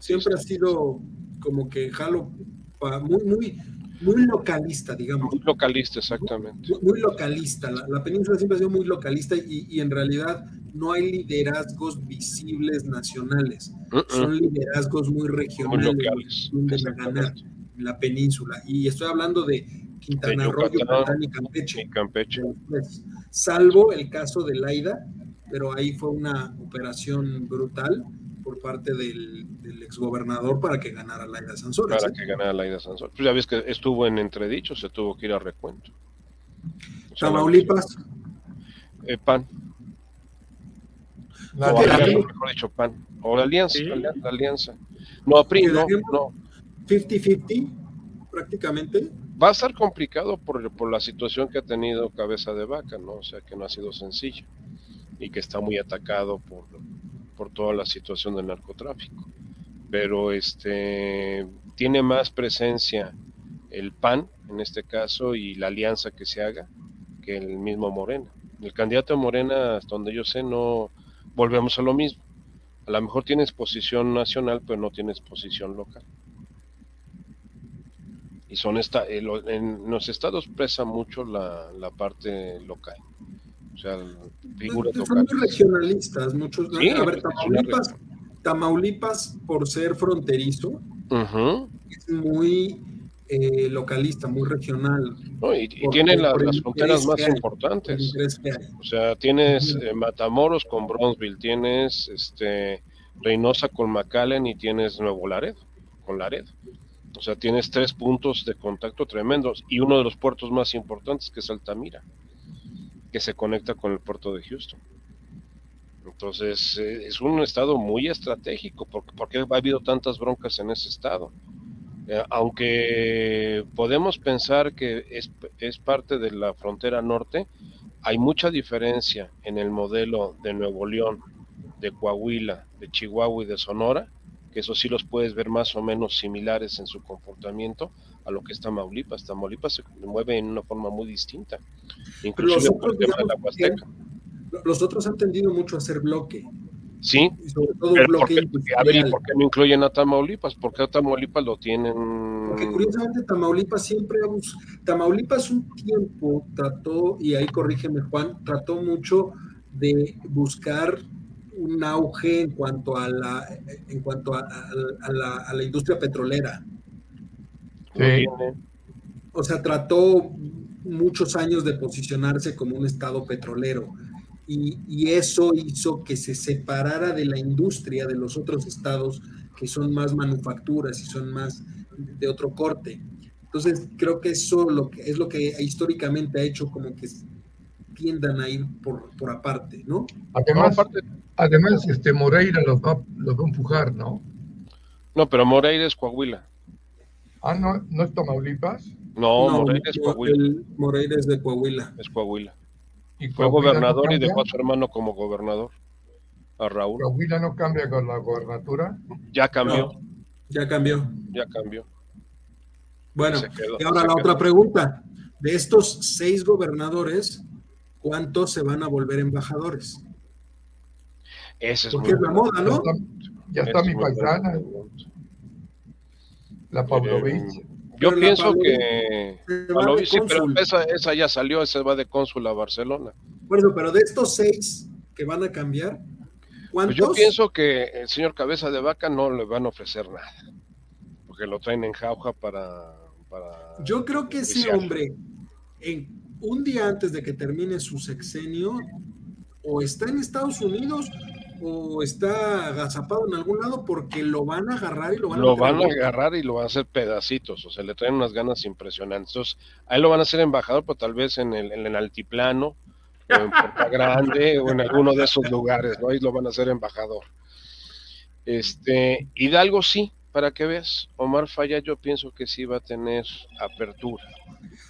Siempre ha sido como que jalo pa- muy, muy, muy localista, digamos. Muy localista, exactamente. Muy, muy localista. La, la península siempre ha sido muy localista y, y en realidad no hay liderazgos visibles nacionales. Mm. Son liderazgos muy muy regionales. locales. donde ganar la península. Y estoy hablando de Quintana De Roo, Yucatán, Yucatán y Campeche. Y Campeche. Pues, salvo el caso de Laida, pero ahí fue una operación brutal por parte del, del exgobernador para que ganara Laida Sansores. para ¿eh? que ganara Laida Sansón. Pues ya ves que estuvo en entredicho, se tuvo que ir a recuento. O sea, Tamaulipas, eh, PAN, La o alianza. mejor dicho, PAN, o la alianza, Sí. la alianza. No, PRI, no, no. 50-50 prácticamente. Va a estar complicado por, por la situación que ha tenido Cabeza de Vaca, ¿no? O sea, que no ha sido sencillo y que está muy atacado por, por toda la situación del narcotráfico. Pero este tiene más presencia el PAN, en este caso, y la alianza que se haga, que el mismo Morena. El candidato de Morena, hasta donde yo sé, no volvemos a lo mismo. A lo mejor tienes posición nacional, pero no tienes posición local. Y son esta, eh, en los estados pesa mucho la, la parte local. O sea, figuras Son locales. muy regionalistas, muchos. Sí, a ver, Tamaulipas, Tamaulipas, por ser fronterizo, es muy eh, localista, muy regional. No, y, tiene la- las fronteras más hay, importantes. O sea, tienes eh, Matamoros con Bronzeville, tienes este Reynosa con McAllen y tienes Nuevo Laredo con Laredo. O sea, tienes tres puntos de contacto tremendos y uno de los puertos más importantes que es Altamira, que se conecta con el puerto de Houston. Entonces, eh, es un estado muy estratégico porque, porque ha habido tantas broncas en ese estado. Eh, aunque podemos pensar que es, es parte de la frontera norte, hay mucha diferencia en el modelo de Nuevo León, de Coahuila, de Chihuahua y de Sonora, que eso sí los puedes ver más o menos similares en su comportamiento a lo que es Tamaulipas. Tamaulipas se mueve en una forma muy distinta, inclusive por el tema de la Huasteca. Los otros han tendido mucho a hacer bloque, Sí, y sobre todo pero ¿por bloque qué, a ver, ¿y industrial. por qué no incluyen a Tamaulipas? ¿Por qué a Tamaulipas lo tienen? Porque curiosamente Tamaulipas siempre Tamaulipas un tiempo trató, y ahí corrígeme Juan, trató mucho de buscar un auge en cuanto a la en cuanto a, a- a la, a la industria petrolera. Sí. O sea, trató muchos años de posicionarse como un estado petrolero. Y, y eso hizo que se separara de la industria de los otros estados que son más manufacturas y son más de otro corte. Entonces, creo que eso lo que, es lo que históricamente ha hecho como que tiendan a ir por, por aparte, ¿no? No, Además, aparte- además este Moreira los va, los va a empujar, ¿no? no, pero Moreira es Coahuila. Ah, no, no es Tamaulipas. No, No, Moreira es Coahuila. el Moreira es de Coahuila. Es Coahuila. Y Fue Coahuila gobernador no y dejó a su hermano como gobernador, a Raúl. Coahuila no cambia con la gobernatura. Ya cambió, Ya cambió. ya cambió. Bueno, quedó, y ahora la quedó. otra pregunta. de estos seis gobernadores, ¿cuántos se van a volver embajadores? Ese es Porque es la moda, ¿no? Ya está, mi paisana, la Pavlovich. Eh, yo pienso que Pavlovich, sí, pero esa, esa, ya salió, esa va de cónsul a Barcelona. Bueno, pero de estos seis que van a cambiar, ¿cuántos? Pues yo pienso que el señor Cabeza de Vaca no le van a ofrecer nada, porque lo traen en jauja para... para yo creo que ese hombre, en un día antes de que termine su sexenio, o está en Estados Unidos o está agazapado en algún lado porque lo van a agarrar y lo van a Lo van a agarrar y lo van a hacer pedacitos, o sea, le traen unas ganas impresionantes. Entonces, ahí lo van a hacer embajador, pero tal vez en el, en el altiplano, o en Puerta Grande, o en alguno de esos lugares, ¿no? Ahí lo van a hacer embajador. Este, Hidalgo sí, para que veas, Omar Falla yo pienso que sí va a tener apertura.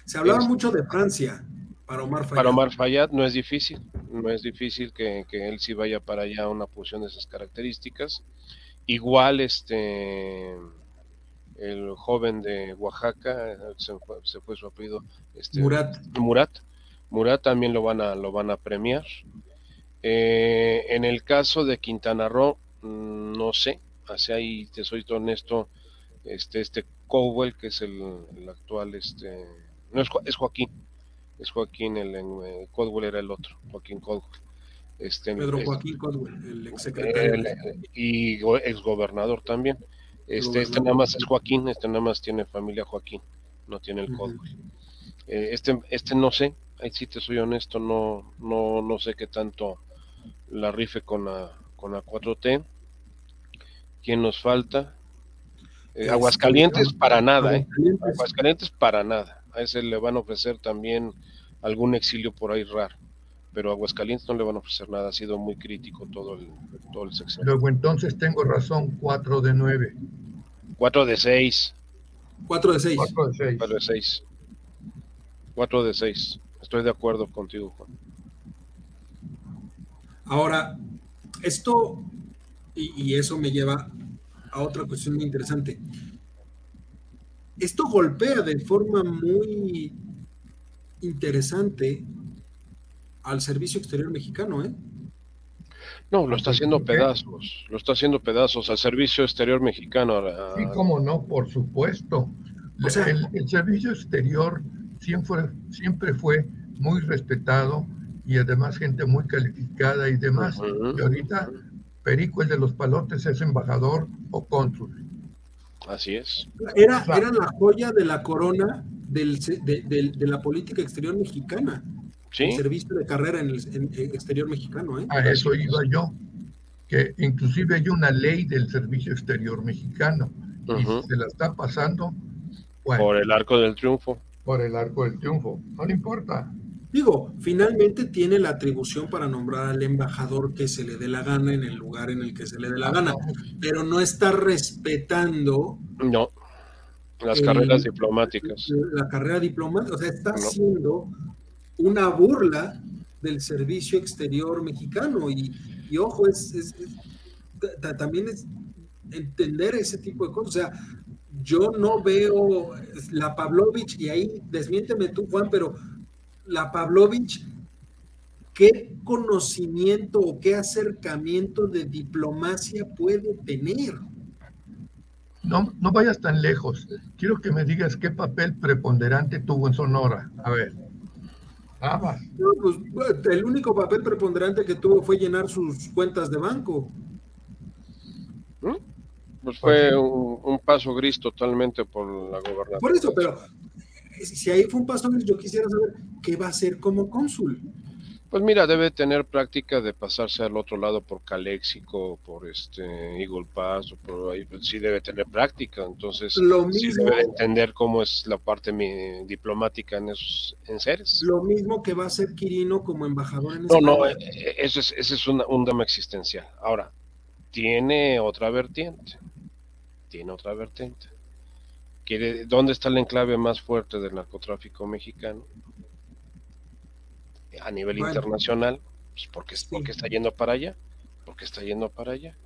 Se hablaba este, mucho de Francia, para Omar Fayad. Para Omar Fayad no es difícil, no es difícil que, que, él sí vaya para allá a una posición de esas características. Igual este el joven de Oaxaca, se fue, se fue su apellido, este, Murat. Murat. Murat también lo van a, lo van a premiar. Eh, en el caso de Quintana Roo, no sé, hacia ahí te soy honesto, este, este Cowell, que es el, el actual, este, no es, es Joaquín, es Joaquín, el, el Codwell era el otro, Joaquín Codwell. Este, Pedro Joaquín Codwell, el exsecretario. El, y exgobernador también. Este, este nada más es Joaquín, este nada más tiene familia Joaquín, no tiene el Codwell. Uh -huh. eh, este, este no sé, ahí sí te soy honesto, no, no, no sé qué tanto la rife con la, con la 4T. ¿Quién nos falta? Eh, Aguascalientes para nada, ¿eh? Aguascalientes para nada a ese le van a ofrecer también algún exilio por ahí raro. Pero a Aguascalientes no le van a ofrecer nada, ha sido muy crítico todo el, todo el sexenio. Luego entonces tengo razón, 4 de 9. 4 de 6. 4 de 6. 4 de 6. 4 de 6. 4 de 6. Estoy de acuerdo contigo, Juan. Ahora, esto, y, y eso me lleva a otra cuestión muy interesante esto golpea de forma muy interesante al servicio exterior mexicano, ¿eh? No, lo está haciendo pedazos, lo está haciendo pedazos al servicio exterior mexicano. A... Sí, cómo no, por supuesto. O sea, el, el, servicio exterior siempre, siempre fue muy respetado y además gente muy calificada y demás. Uh -huh. Y ahorita Perico, el de los palotes, es embajador o cónsul. Así es. Era, era la joya de la corona del, de, de, de la política exterior mexicana. ¿Sí? El servicio de carrera en el, en el exterior mexicano. ¿eh? A eso iba yo. Que inclusive hay una ley del servicio exterior mexicano. Uh -huh. Y si se la está pasando. Bueno, por el arco del triunfo. Por el arco del triunfo. No le importa. Digo, finalmente tiene la atribución para nombrar al embajador que se le dé la gana en el lugar en el que se le dé la gana, pero no está respetando. No, las el, carreras diplomáticas. La carrera diplomática, o sea, está no. haciendo una burla del servicio exterior mexicano y, y ojo, es, es, es, también es entender ese tipo de cosas. O sea, yo no veo la Pavlovich, y ahí desmiénteme tú, Juan, pero la Pavlovich, ¿qué conocimiento o qué acercamiento de diplomacia puede tener? No, no vayas tan lejos. Quiero que me digas qué papel preponderante tuvo en Sonora. A ver. Ah, no, pues, el único papel preponderante que tuvo fue llenar sus cuentas de banco. ¿Mm? Pues fue un, un, paso gris totalmente por la gobernación. Por eso, pero si ahí fue un paso yo quisiera saber qué va a hacer como cónsul. Pues mira, debe tener práctica de pasarse al otro lado por Caléxico, por este Eagle Pass, o por ahí, pues sí debe tener práctica, entonces lo sí mismo, debe entender cómo es la parte mi, diplomática en esos enseres. Lo mismo que va a hacer Quirino como embajador en No, no, eso es, ese es una, un drama existencial. Ahora, tiene otra vertiente, tiene otra vertiente. Quiere, ¿Dónde está el enclave más fuerte del narcotráfico mexicano? a nivel bueno, internacional, pues porque, sí. porque está yendo para allá, porque está yendo para allá.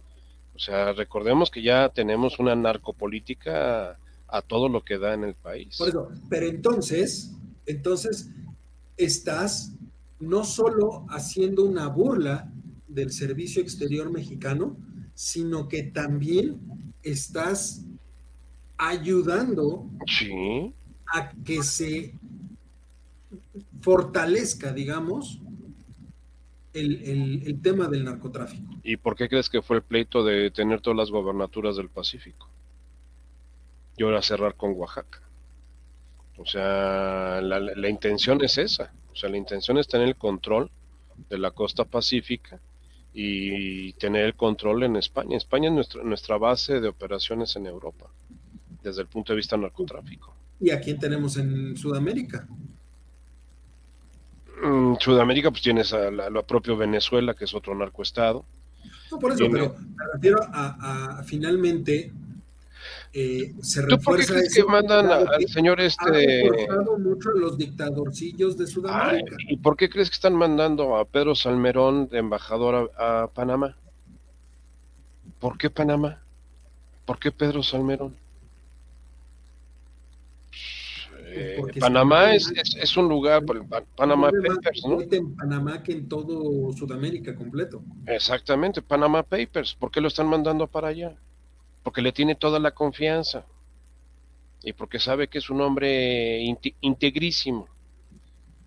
O sea, recordemos que ya tenemos una narcopolítica a todo lo que da en el país. Por eso, pero entonces, Entonces, estás no solo haciendo una burla del servicio exterior mexicano, sino que también estás ayudando a que se fortalezca, digamos, el, tema del narcotráfico. ¿Y por qué crees que fue el pleito de tener todas las gobernaturas del Pacífico? Y ahora cerrar con Oaxaca. O sea, la, la, intención es esa. O sea, la intención es tener el control de la costa pacífica y tener el control en España. España es nuestra, nuestra base de operaciones en Europa, desde el punto de vista narcotráfico. ¿Y a quién tenemos en Sudamérica? En mm, Sudamérica, pues tienes a lo propio Venezuela, que es otro narcoestado. No, por eso, pero me refiero a, finalmente eh, se ¿Tú por qué crees que mandan al señor este? Ha mucho los dictadorcillos de Sudamérica. ¿Y por qué crees que están mandando a Pedro Salmerón de embajador a Panamá? ¿Por qué Panamá? ¿Por qué Pedro Salmerón? Eh, Panamá es, es, un lugar, Panamá Papers, ¿no? En Panamá que en todo Sudamérica completo. Exactamente, Panamá Papers. ¿Por qué lo están mandando para allá? Porque le tiene toda la confianza y porque sabe que es un hombre integrísimo.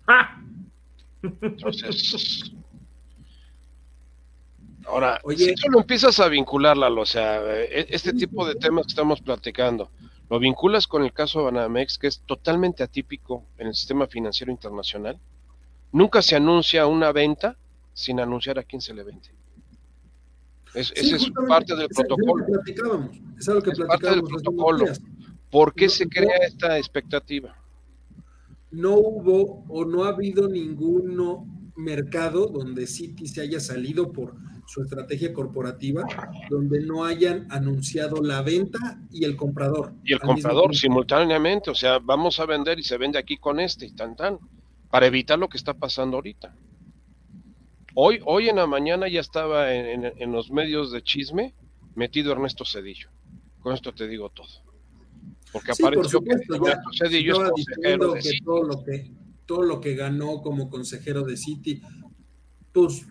¡Ah! Entonces, ahora, si tú lo empiezas a vincularla, o sea, e, este tipo de temas que estamos platicando, lo vinculas con el caso de Banamex, que es totalmente atípico en el sistema financiero internacional. Nunca se anuncia una venta sin anunciar a quién se le vende. Es, ese es parte del protocolo. Es algo que es parte del protocolo. ¿Por qué se crea esta expectativa? No hubo o no ha habido ningún mercado donde Citi se haya salido por su estrategia corporativa donde no hayan anunciado la venta y el comprador. Y el comprador simultáneamente, o sea, vamos a vender y se vende aquí con este y tan tan, para evitar lo que está pasando ahorita. Hoy, hoy en la mañana ya estaba en, los medios de chisme metido Ernesto Cedillo. Con esto te digo todo. Porque apareció que Ernesto Cedillo es consejero de todo lo que todo lo que ganó como consejero de City, pues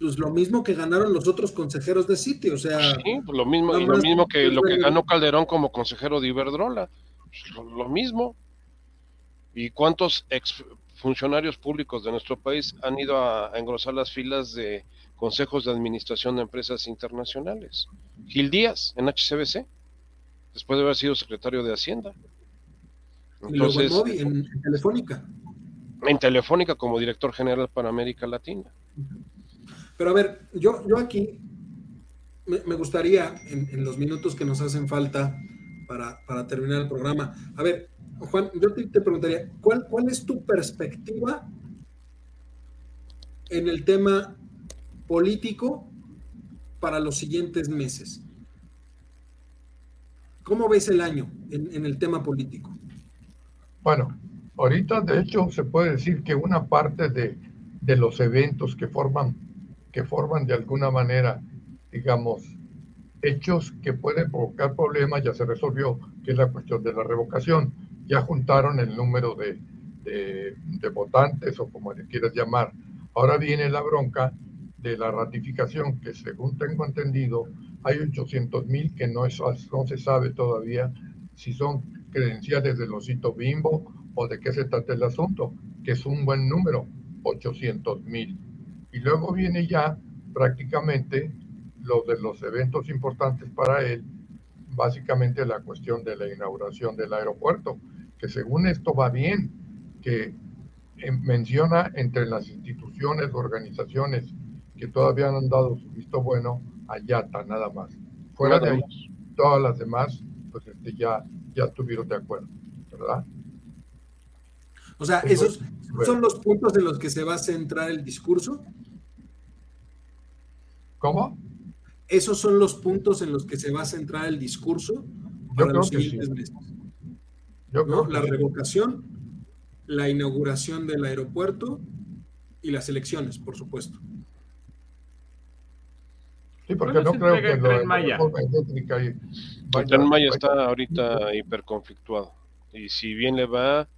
pues lo mismo que ganaron los otros consejeros de City, o sea. Sí, pues lo mismo, lo mismo que lo que ganó Calderón como consejero de Iberdrola, pues lo, mismo. ¿Y cuántos ex funcionarios públicos de nuestro país han ido a, engrosar las filas de consejos de administración de empresas internacionales? Gil Díaz, en HCBC, después de haber sido secretario de Hacienda. Entonces, en, en Telefónica. En Telefónica como director general para América Latina. Pero a ver, yo, yo aquí me, gustaría, en, los minutos que nos hacen falta para, terminar el programa, a ver, Juan, yo te, preguntaría, ¿cuál, ¿cuál es tu perspectiva en el tema político para los siguientes meses? ¿Cómo ves el año en, el tema político? Bueno, ahorita de hecho se puede decir que una parte de, de los eventos que forman que forman de alguna manera, digamos, hechos que pueden provocar problemas, ya se resolvió, que es la cuestión de la revocación. Ya juntaron el número de, de, votantes o como le quieras llamar. Ahora viene la bronca de la ratificación, que según tengo entendido, hay 800 mil que no, es, no se sabe todavía si son credenciales del osito bimbo o de qué se trata el asunto, que es un buen número, 800 mil. Y luego viene ya prácticamente lo de los eventos importantes para él, básicamente la cuestión de la inauguración del aeropuerto, que según esto va bien, que eh, menciona entre las instituciones, organizaciones que todavía no han dado su visto bueno a Yata, nada más. Fuera de ahí, todas las demás, pues este, ya, ya estuvieron de acuerdo, ¿verdad? O sea, esos son los puntos en los que se va a centrar el discurso. ¿Cómo? Esos son los puntos en los que se va a centrar el discurso para los siguientes meses. la revocación, la inauguración del aeropuerto y las elecciones, por supuesto. Sí, porque no creo que lo de Maya. El Maya está ahorita hiperconflictuado. Y si bien le va,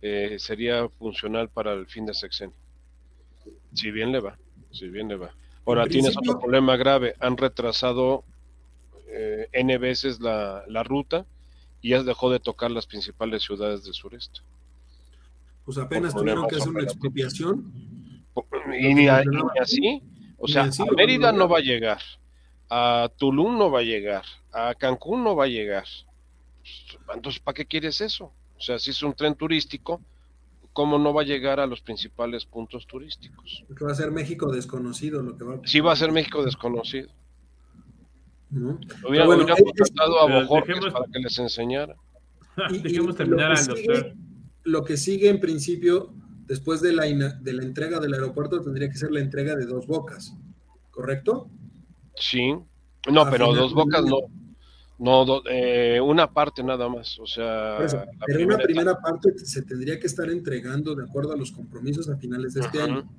eh, sería funcional para el fin de sexenio. Si bien le va, si bien le va. Ahora tienes otro problema grave, han retrasado eh, N veces la, la ruta y ya dejó de tocar las principales ciudades del sureste. Pues apenas tuvieron que hacer una expropiación. Y ni, así. O sea, a Mérida no va a llegar, a Tulum no va a llegar, a Cancún no va a llegar. Entonces, ¿para qué quieres eso? O sea, si es un tren turístico, ¿cómo no va a llegar a los principales puntos turísticos? Porque va a ser México desconocido lo que va a Sí, va a ser México desconocido. Hubiera, bueno, a para que les enseñara. Dejemos terminar al doctor. Lo que sigue en principio, después de la, de la entrega del aeropuerto, tendría que ser la entrega de dos bocas, ¿correcto? Sí. No, pero dos bocas no. No, eh, una parte nada más, o sea... pero una primera parte se tendría que estar entregando de acuerdo a los compromisos a finales de este año.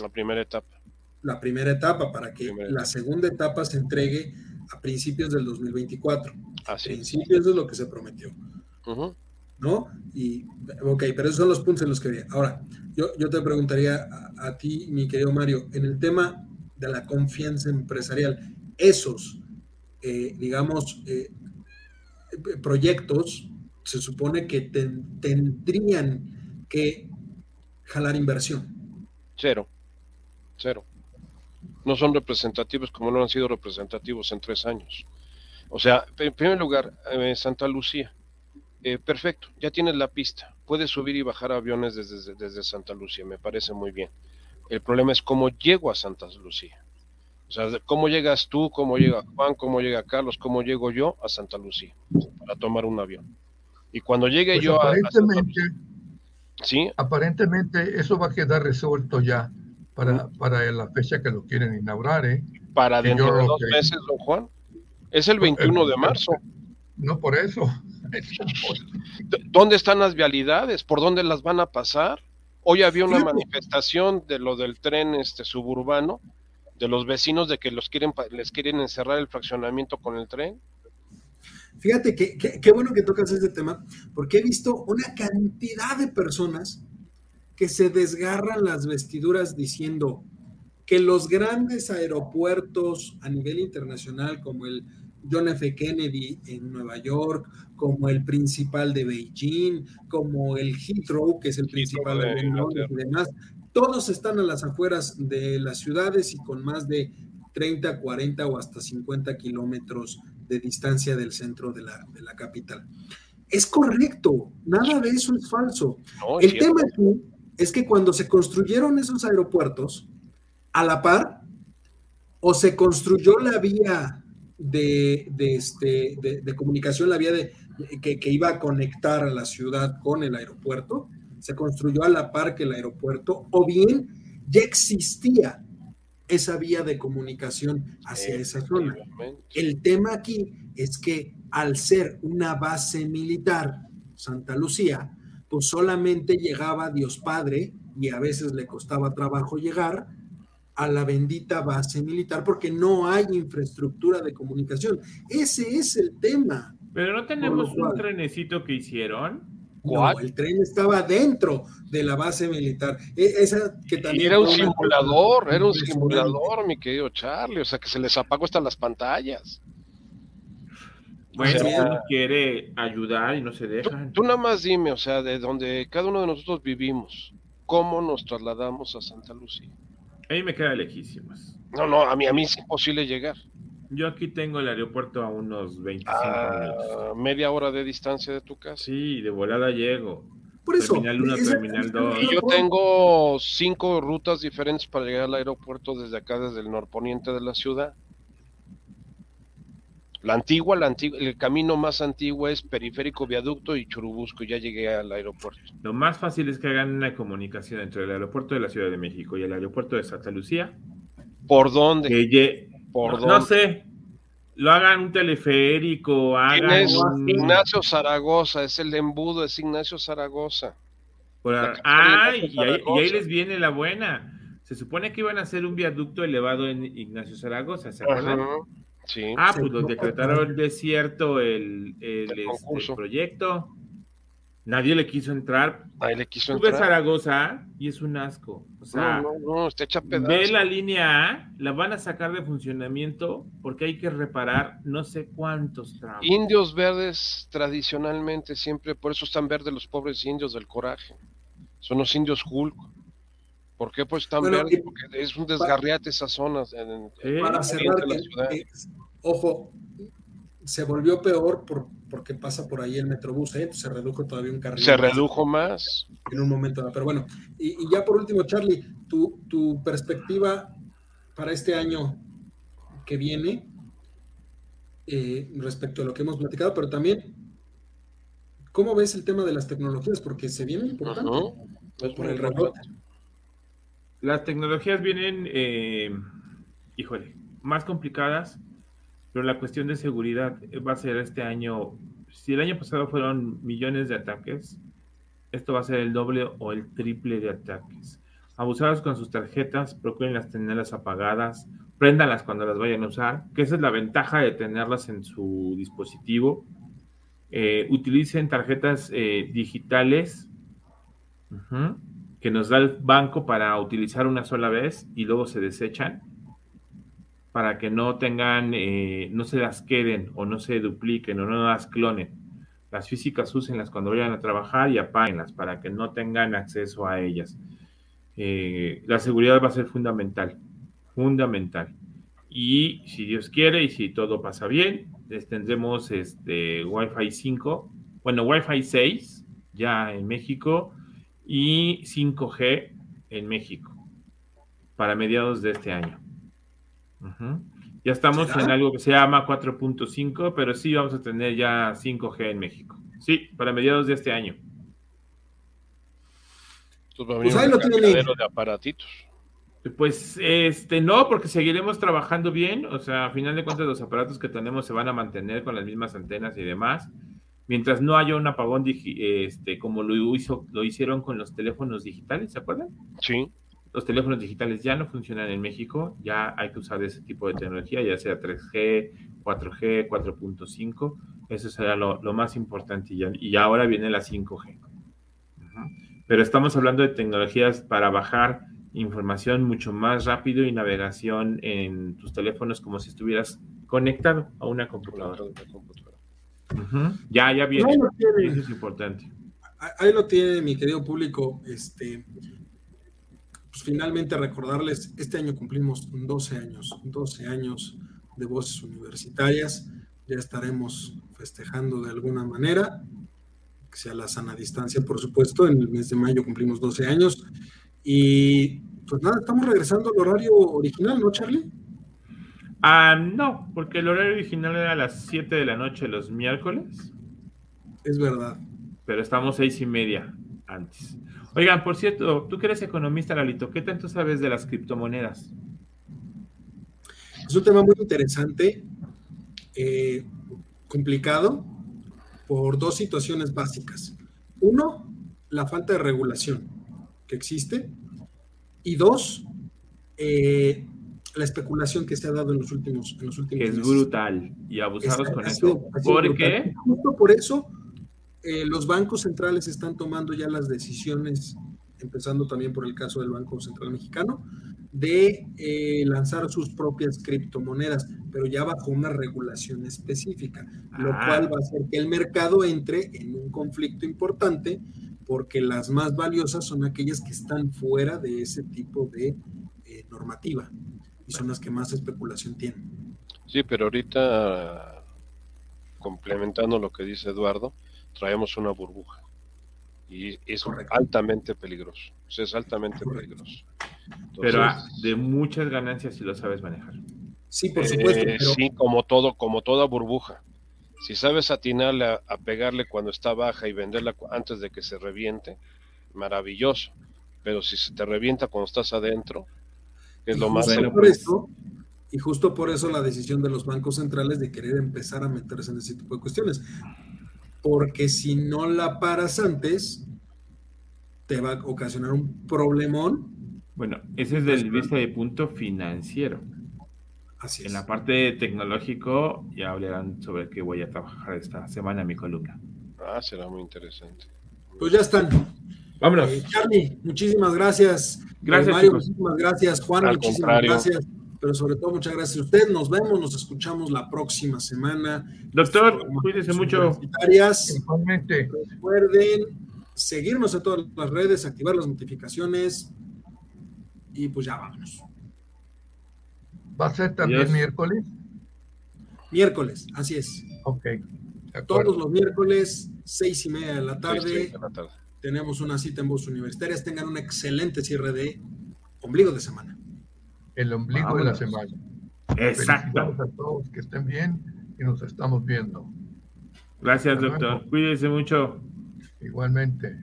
La primera etapa la primera etapa para que la segunda etapa se entregue a principios del 2024. Así. Principios es lo que se prometió. ¿No? Y, ok, pero esos son los puntos en los que había. Ahora, yo, yo te preguntaría a, ti, mi querido Mario, en el tema de la confianza empresarial, esos, eh, digamos, eh, proyectos se supone que tendrían que jalar inversión. Cero, cero no son representativos como no han sido representativos en tres años. O sea, en primer lugar, eh, Santa Lucía, eh, perfecto, ya tienes la pista, puedes subir y bajar aviones desde, desde Santa Lucía, me parece muy bien. El problema es cómo llego a Santa Lucía. O sea, cómo llegas tú, cómo llega Juan, cómo llega Carlos, cómo llego yo a Santa Lucía para tomar un avión. Y cuando llegue pues yo aparentemente, a, ¿sí? Aparentemente eso va a quedar resuelto ya para, para la fecha que lo quieren inaugurar. ¿eh? Para dentro de dos meses, don Juan. Es el 21 de marzo. No por eso. ¿Dónde están las vialidades? ¿Por dónde las van a pasar? Hoy había una manifestación de lo del tren este suburbano, de los vecinos de que los quieren les quieren encerrar el fraccionamiento con el tren. Fíjate que qué bueno que tocas este tema, porque he visto una cantidad de personas que se desgarran las vestiduras diciendo que los grandes aeropuertos a nivel internacional como el John F. Kennedy en Nueva York, como el principal de Beijing, como el Heathrow, que es el principal de, Londres y demás, todos están a las afueras de las ciudades y con más de 30, 40 o hasta 50 kilómetros de distancia del centro de la, de la capital. Es correcto, nada de eso es falso. el tema aquí es que cuando se construyeron esos aeropuertos, a la par, o se construyó la vía de, este, de, comunicación, la vía de, que, iba a conectar a la ciudad con el aeropuerto, se construyó a la par que el aeropuerto, o bien ya existía esa vía de comunicación hacia esa zona. El tema aquí es que al ser una base militar, Santa Lucía, pues solamente llegaba Dios Padre y a veces le costaba trabajo llegar a la bendita base militar porque no hay infraestructura de comunicación. Ese es el tema. Pero no tenemos un trenecito que hicieron. No, el tren estaba dentro de la base militar. E, esa que también era un simulador, era un simulador, mi querido Charlie. O sea, que se les apagó hasta las pantallas. Bueno, quiere ayudar y no se deja. Tú, nada más dime, o sea, de donde cada uno de nosotros vivimos, ¿cómo nos trasladamos a Santa Lucía? A mí me queda lejísimas. No, no, a mí, a mí es imposible llegar. Yo aquí tengo el aeropuerto a unos 25 minutos. Media hora de distancia de tu casa. Sí, de volada llego. Por eso. Terminal 1, terminal 2. Y yo tengo cinco rutas diferentes para llegar al aeropuerto desde acá, desde el norponiente de la ciudad. La antigua, la antigua, el camino más antiguo es Periférico Viaducto y Churubusco, ya llegué al aeropuerto. Lo más fácil es que hagan una comunicación entre el aeropuerto de la Ciudad de México y el aeropuerto de Santa Lucía. ¿Por dónde? ¿Por no, sé, lo hagan un teleférico, hagan es Ignacio Zaragoza, es el embudo, es Ignacio Zaragoza. ah, y ahí, les viene la buena. Se supone que iban a hacer un viaducto elevado en Ignacio Zaragoza, ¿se acuerdan? Ah, pues nos decretaron desierto el, el, este, proyecto. Nadie le quiso entrar. Nadie le quiso Tuve entrar. Zaragoza y es un asco. O sea, no, no, no, está hecha ve pedazos. la línea A, la van a sacar de funcionamiento porque hay que reparar no sé cuántos tramos. Indios verdes tradicionalmente siempre, por eso están verdes los pobres indios del coraje. Son los indios Hulk. ¿Por qué pues están Bueno, verdes? Porque es un desgarriate esas zonas. En, en- Sí. Para cerrar, la eh, ciudad. eh, ojo, se volvió peor por, porque pasa por ahí el Metrobús, ¿eh? se redujo todavía un carril. Se redujo más. En un momento, pero bueno. Y, y ya por último, Charlie, tu, tu perspectiva para este año que viene eh, respecto a lo que hemos platicado, pero también, ¿cómo ves el tema de las tecnologías? Porque se viene importante por el rebote. Las tecnologías vienen, eh, híjole, más complicadas, pero la cuestión de seguridad va a ser este año, si el año pasado fueron millones de ataques, esto va a ser el doble o el triple de ataques. Abusados con sus tarjetas, procuren las tenerlas apagadas, préndalas cuando las vayan a usar, que esa es la ventaja de tenerlas en su dispositivo. Eh, utilicen tarjetas eh, digitales que nos da el banco para utilizar una sola vez y luego se desechan para que no tengan, eh, no se las queden o no se dupliquen o no las clonen. Las físicas úsenlas cuando vayan a trabajar y apáguenlas para que no tengan acceso a ellas. Eh, la seguridad va a ser fundamental, fundamental. Y si Dios quiere y si todo pasa bien, tendremos este Wi-Fi 5, bueno, Wi-Fi 6 ya en México y 5G en México para mediados de este año. Ya estamos ¿Será? en algo que se llama 4.5, pero sí vamos a tener ya 5G en México. Sí, para mediados de este año. Entonces va a Pues venir ahí lo de aparatitos. Pues este no, porque seguiremos trabajando bien. O sea, a final de cuentas, los aparatos que tenemos se van a mantener con las mismas antenas y demás. Mientras no haya un apagón digi- este, como lo, hizo, lo hicieron con los teléfonos digitales, ¿se acuerdan? Sí. Los teléfonos digitales ya no funcionan en México, ya hay que usar ese tipo de tecnología, ya sea 3G, 4G, 4.5. Eso será lo, lo más importante y, ya- y ahora viene la 5G. Ujú. Pero estamos hablando de tecnologías para bajar información mucho más rápido y navegación en tus teléfonos como si estuvieras conectado a una computadora. Ya, ya viene. Ahí lo tiene. Eso es importante. Ahí lo tiene mi querido público. Este, pues finalmente recordarles, este año cumplimos 12 años, 12 años de voces universitarias. Ya estaremos festejando de alguna manera, que sea la sana distancia, por supuesto. En el mes de mayo cumplimos 12 años. Y pues nada, estamos regresando al horario original, ¿no, Charlie? Ah, no, porque el horario original era a las 7 de la noche los miércoles, Es verdad. pero estamos seis y media antes. Oigan, por cierto, tú que eres economista, Lalito, ¿qué tanto sabes de las criptomonedas? Es un tema muy interesante, eh, complicado, por dos situaciones básicas. Uno, la falta de regulación que existe. Y dos, eh, la especulación que se ha dado en los últimos, en los últimos Que es meses. brutal y abusados con eso. ¿Por brutal. qué? Justo por eso, eh, los bancos centrales están tomando ya las decisiones, empezando también por el caso del Banco Central Mexicano, de eh, lanzar sus propias criptomonedas, pero ya bajo una regulación específica, lo Ah. cual va a hacer que el mercado entre en un conflicto importante, porque las más valiosas son aquellas que están fuera de ese tipo de eh, normativa y son las que más especulación tienen. Sí, pero ahorita, complementando lo que dice Eduardo, traemos una burbuja. Y es Correcto. altamente peligroso. O sea, es altamente Correcto. peligroso. Pero ah, de muchas ganancias si lo sabes manejar. Sí, por eh, supuesto, pero sí, como todo, como toda burbuja. Si sabes atinarle a, a pegarle cuando está baja y venderla antes de que se reviente, maravilloso. Pero si se te revienta cuando estás adentro, es Y lo más justo Bueno, por eso, y justo por eso la decisión de los bancos centrales de querer empezar a meterse en ese tipo de cuestiones. Porque si no la paras antes, te va a ocasionar un problemón. Bueno, ese es del vista de punto financiero. Así En es. la parte tecnológico ya hablarán sobre qué voy a trabajar esta semana en mi columna. Ah, será muy interesante. Pues ya están. Vámonos. Eh, Charlie, muchísimas gracias. Gracias, Mario, chicos. muchísimas gracias. Juan, Al muchísimas contrario. gracias. Pero sobre todo, muchas gracias a usted. Nos vemos, nos escuchamos la próxima semana. Doctor, cuídese mucho. Igualmente, Recuerden seguirnos en todas las redes, activar las notificaciones y pues ya vámonos. ¿va a ser también Yes. miércoles? Miércoles, así es. Ok. Todos los miércoles, seis y media de la tarde, de la tarde. tenemos una cita en Voz Universitarias. Tengan un excelente cierre de ombligo de semana. El ombligo de la Vámonos. semana. Exacto. A todos, que estén bien y nos estamos viendo. Gracias, Hasta doctor. luego. Cuídese mucho. Igualmente.